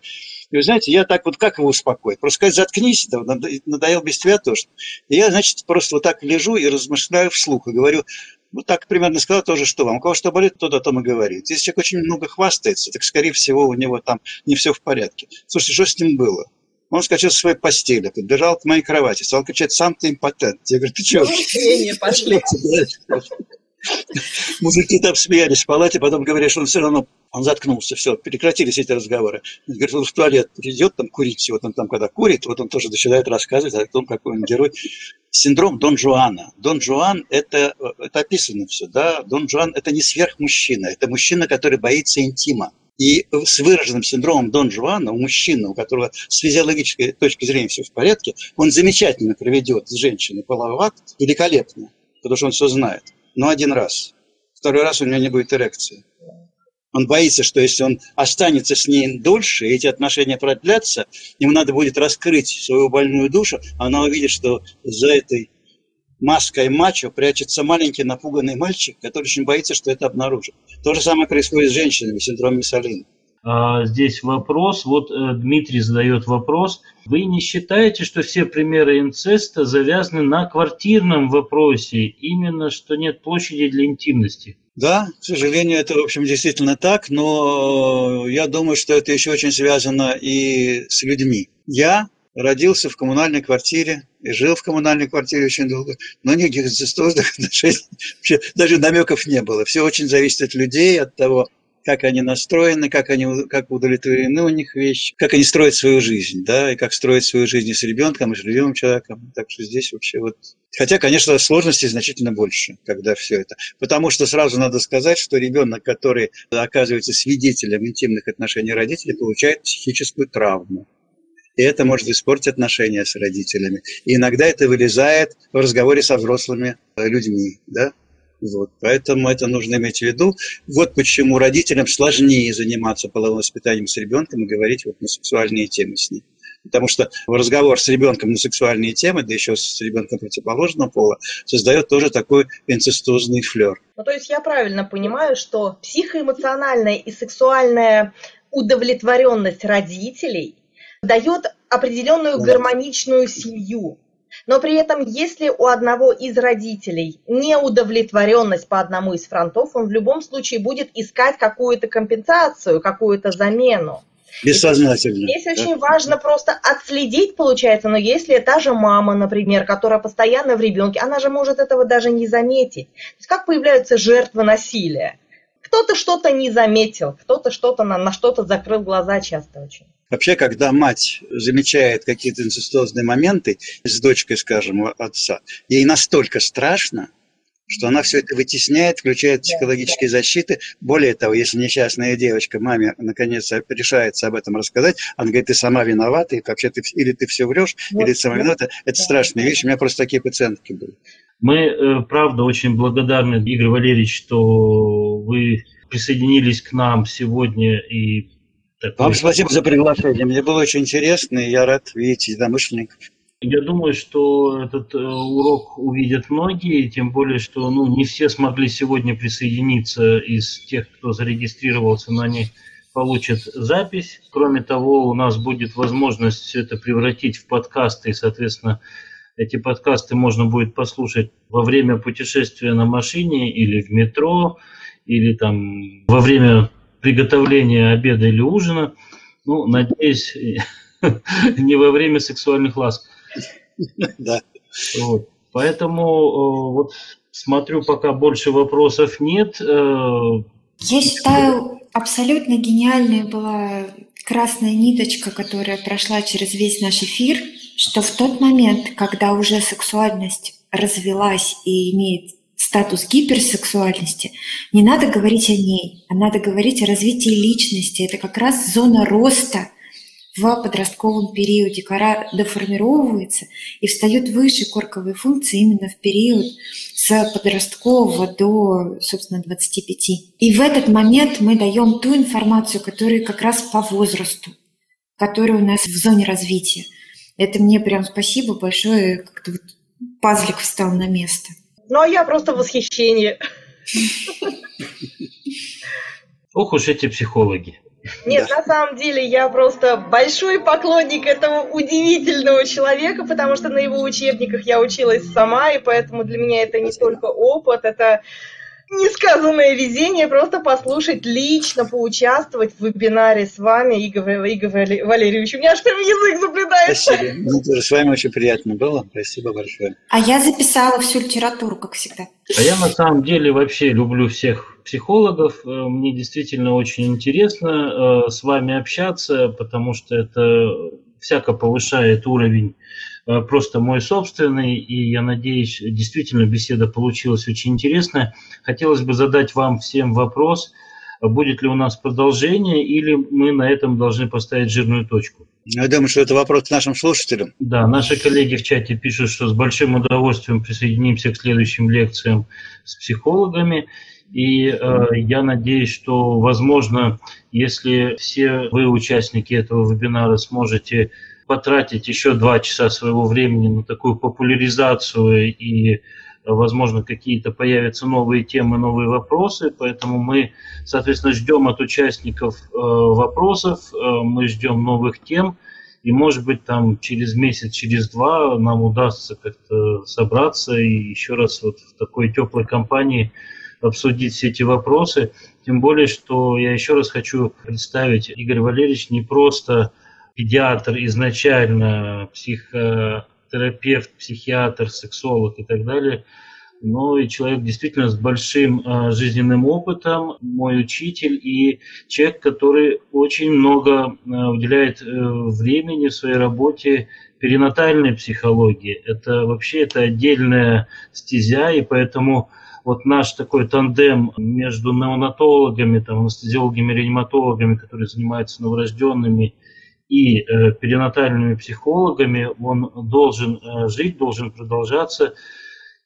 И вы знаете, я так вот как его успокоить? Просто сказать, заткнись, да, надо- надоел без тебя тоже. И я, значит, просто вот так лежу и размышляю вслух, и говорю, вот так примерно сказал тоже, что вам. У кого что болит, тот о том и говорит. Если человек очень много хвастается, так, скорее всего, у него там не все в порядке. Слушайте, что с ним было? Он скачал со своей постели, подбежал к моей кровати, стал кричать, сам ты импотент. Я говорю, ты что? Возмущение пошло. <laughs> Мужики там смеялись в палате, потом говорили, что он все равно, он заткнулся, все, прекратились эти разговоры. Он говорит, он в туалет идет там курить, вот он там когда курит, вот он тоже начинает рассказывать о том, какой он герой. Синдром Дон Жуана. Дон Жуан это, это описано все, да, Дон Жуан это не сверхмужчина, это мужчина, который боится интима. И с выраженным синдромом Дон Жуана у мужчины, у которого с физиологической точки зрения все в порядке, он замечательно проведет с женщиной половой акт, великолепно, потому что он все знает. Но один раз. Второй раз у него не будет эрекции. Он боится, что если он останется с ней дольше, и эти отношения продлятся, ему надо будет раскрыть свою больную душу, а она увидит, что за этой маской мачо прячется маленький напуганный мальчик, который очень боится, что это обнаружит. То же самое происходит с женщинами с синдромом Миссалина. А здесь вопрос, вот э, Дмитрий задает вопрос. Вы не считаете, что все примеры инцеста завязаны на квартирном вопросе, именно что нет площади для интимности? Да, к сожалению, это, в общем, действительно так, но я думаю, что это еще очень связано и с людьми. Я родился в коммунальной квартире и жил в коммунальной квартире очень долго, но никаких инцестозных отношений, вообще даже намеков не было. Все очень зависит от людей, от того, как они настроены, как они как удовлетворены у них вещи, как они строят свою жизнь, да, и как строить свою жизнь с ребенком, и с любимым человеком. Так что здесь вообще вот... Хотя, конечно, сложностей значительно больше, когда все это. Потому что сразу надо сказать, что ребенок, который оказывается свидетелем интимных отношений родителей, получает психическую травму. И это может испортить отношения с родителями. И иногда это вылезает в разговоре со взрослыми людьми, да, вот, поэтому это нужно иметь в виду. Вот почему родителям сложнее заниматься половым воспитанием с ребенком и говорить вот на сексуальные темы с ним. Потому что разговор с ребенком на сексуальные темы, да еще с ребенком противоположного пола, создает тоже такой инцестозный флер. Ну, то есть я правильно понимаю, что психоэмоциональная и сексуальная удовлетворенность родителей дает определенную гармоничную семью. Но при этом, если у одного из родителей неудовлетворенность по одному из фронтов, он в любом случае будет искать какую-то компенсацию, какую-то замену. Бессознательно. Здесь да? очень важно просто отследить, получается, но если та же мама, например, которая постоянно в ребенке, она же может этого даже не заметить. То есть как появляются жертвы насилия? Кто-то что-то не заметил, кто-то что-то на, на что-то закрыл глаза часто очень. Вообще, когда мать замечает какие-то инцестозные моменты с дочкой, скажем, отца, ей настолько страшно, что она все это вытесняет, включает психологические защиты. Более того, если несчастная девочка маме наконец решается об этом рассказать, она говорит, ты сама виновата, и вообще ты или ты все врешь, вот, или ты сама виновата. Это да. страшная вещь. У меня просто такие пациентки были. Мы, э, правда, очень благодарны, Игорь Валерьевич, что вы присоединились к нам сегодня и. Вам спасибо за приглашение. Мне было очень интересно, и я рад видеть единомышленников. Я думаю, что этот э, урок увидят многие, тем более, что ну, не все смогли сегодня присоединиться из тех, кто зарегистрировался, но они получат запись. Кроме того, у нас будет возможность все это превратить в подкасты, и, соответственно, эти подкасты можно будет послушать во время путешествия на машине или в метро, или там во время приготовления обеда или ужина. Ну, надеюсь, <laughs> не во время сексуальных ласк. Да. Вот. Поэтому э, вот смотрю, пока больше вопросов нет. Э, Я считаю, абсолютно гениальная была красная ниточка, которая прошла через весь наш эфир, что в тот момент, когда уже сексуальность развелась и имеет статус гиперсексуальности, не надо говорить о ней, а надо говорить о развитии личности. Это как раз зона роста в подростковом периоде. Кора деформировывается и встает выше корковые функции именно в период с подросткового до, собственно, 25. И в этот момент мы даем ту информацию, которая как раз по возрасту, которая у нас в зоне развития. Это мне прям спасибо большое, как-то вот пазлик встал на место. Ну, а я просто в восхищении. Ох уж эти психологи. Нет, да. на самом деле я просто большой поклонник этого удивительного человека, потому что на его учебниках я училась сама, и поэтому для меня это не только опыт, это несказанное везение просто послушать лично, поучаствовать в вебинаре с вами, Игорь, Игорь Валерьевич. У меня аж прям язык заплетается. Спасибо. Мне тоже с вами очень приятно было. Спасибо большое. А я записала всю литературу, как всегда. А я на самом деле вообще люблю всех психологов. Э, мне действительно очень интересно э, с вами общаться, потому что это всяко повышает уровень просто мой собственный, и я надеюсь, действительно беседа получилась очень интересная. Хотелось бы задать вам всем вопрос, будет ли у нас продолжение, или мы на этом должны поставить жирную точку. Я думаю, что это вопрос к нашим слушателям. Да, наши коллеги в чате пишут, что с большим удовольствием присоединимся к следующим лекциям с психологами. И э, я надеюсь, что, возможно, если все вы, участники этого вебинара, сможете потратить еще два часа своего времени на такую популяризацию и возможно, какие-то появятся новые темы, новые вопросы, поэтому мы, соответственно, ждем от участников э, вопросов, э, мы ждем новых тем, и, может быть, там через месяц, через два нам удастся как-то собраться и еще раз вот в такой теплой компании обсудить все эти вопросы. Тем более, что я еще раз хочу представить, Игорь Валерьевич не просто педиатр изначально, психотерапевт, психиатр, сексолог и так далее, но и человек действительно с большим э, жизненным опытом, мой учитель и человек, который очень много э, уделяет э, времени в своей работе перинатальной психологии. Это вообще это отдельная стезя, и поэтому вот наш такой тандем между неонатологами, там, анестезиологами, реаниматологами, которые занимаются новорожденными, и э, перинатальными психологами, он должен э, жить, должен продолжаться.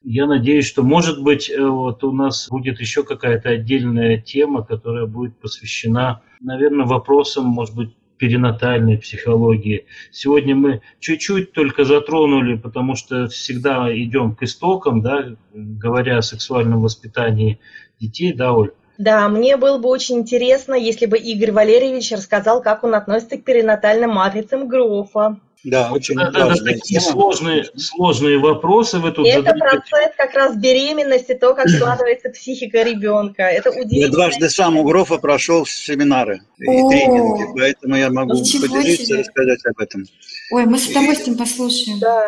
Я надеюсь, что, может быть, э, вот у нас будет еще какая-то отдельная тема, которая будет посвящена, наверное, вопросам, может быть, перинатальной психологии. Сегодня мы чуть-чуть только затронули, потому что всегда идем к истокам, да, говоря о сексуальном воспитании детей, да, Оль? Да, мне было бы очень интересно, если бы Игорь Валерьевич рассказал, как он относится к перинатальным матрицам Грофа. Да, очень это, это такие сложные, сложные вопросы вы тут Это задаете. процесс как раз беременности, то, как <clears throat> складывается психика ребенка. Это удивительно. Я дважды сам у Грофа прошел семинары и О, тренинги, поэтому я могу поделиться и рассказать об этом. Ой, мы с удовольствием послушаем. Да.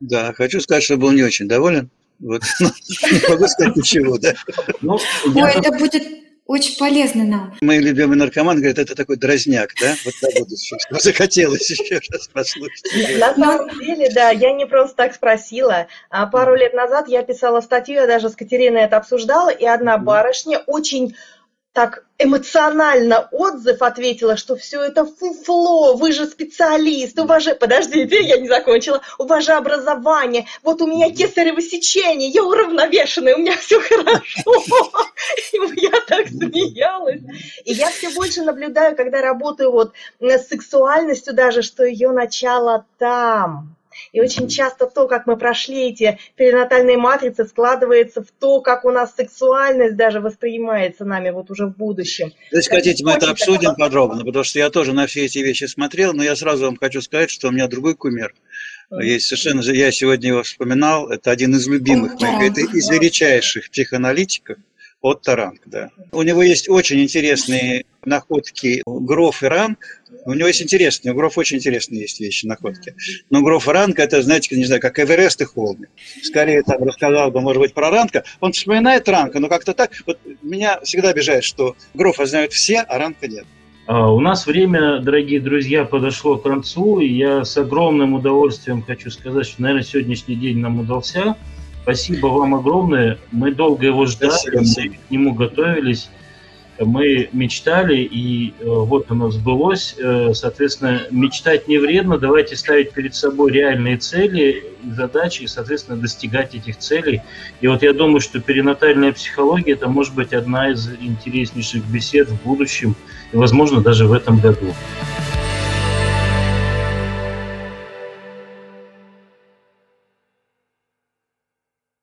Да, хочу сказать, что был не очень доволен. Вот. Не могу сказать ничего, да. Ну, Ой, это будет очень полезно нам. Мои любимые наркоманы говорят, это такой дразняк, да? Вот так вот захотелось еще раз послушать. На самом деле, да, я не просто так спросила. А пару лет назад я писала статью, я даже с Катериной это обсуждала, и одна барышня очень так эмоционально отзыв ответила, что все это фуфло, вы же специалист, у вас же, подождите, я не закончила, у вас же образование, вот у меня кесарево сечение, я уравновешенная, у меня все хорошо. Я так смеялась. И я все больше наблюдаю, когда работаю вот с сексуальностью даже, что ее начало там и очень часто то, как мы прошли эти перинатальные матрицы, складывается в то, как у нас сексуальность даже воспринимается нами вот уже в будущем. Если хотите, мы это обсудим такого... подробно, потому что я тоже на все эти вещи смотрел, но я сразу вам хочу сказать, что у меня другой кумир. Есть совершенно я сегодня его вспоминал, это один из любимых моих, это из величайших психоаналитиков, от Таранг, да. У него есть очень интересные находки Гроф и Ранг. У него есть интересные, у Гроф очень интересные есть вещи, находки. Но Гроф и Ранг, это, знаете, не знаю, как Эверест и Холмик. Скорее там рассказал бы, может быть, про Ранка. Он вспоминает Ранка, но как-то так. Вот меня всегда обижает, что Грофа знают все, а Ранка нет. А, у нас время, дорогие друзья, подошло к концу, и я с огромным удовольствием хочу сказать, что, наверное, сегодняшний день нам удался. Спасибо вам огромное. Мы долго его ждали, мы к нему готовились, мы мечтали, и э, вот оно сбылось. Э, соответственно, мечтать не вредно, давайте ставить перед собой реальные цели, задачи, и, соответственно, достигать этих целей. И вот я думаю, что перинатальная психология – это может быть одна из интереснейших бесед в будущем, и, возможно, даже в этом году.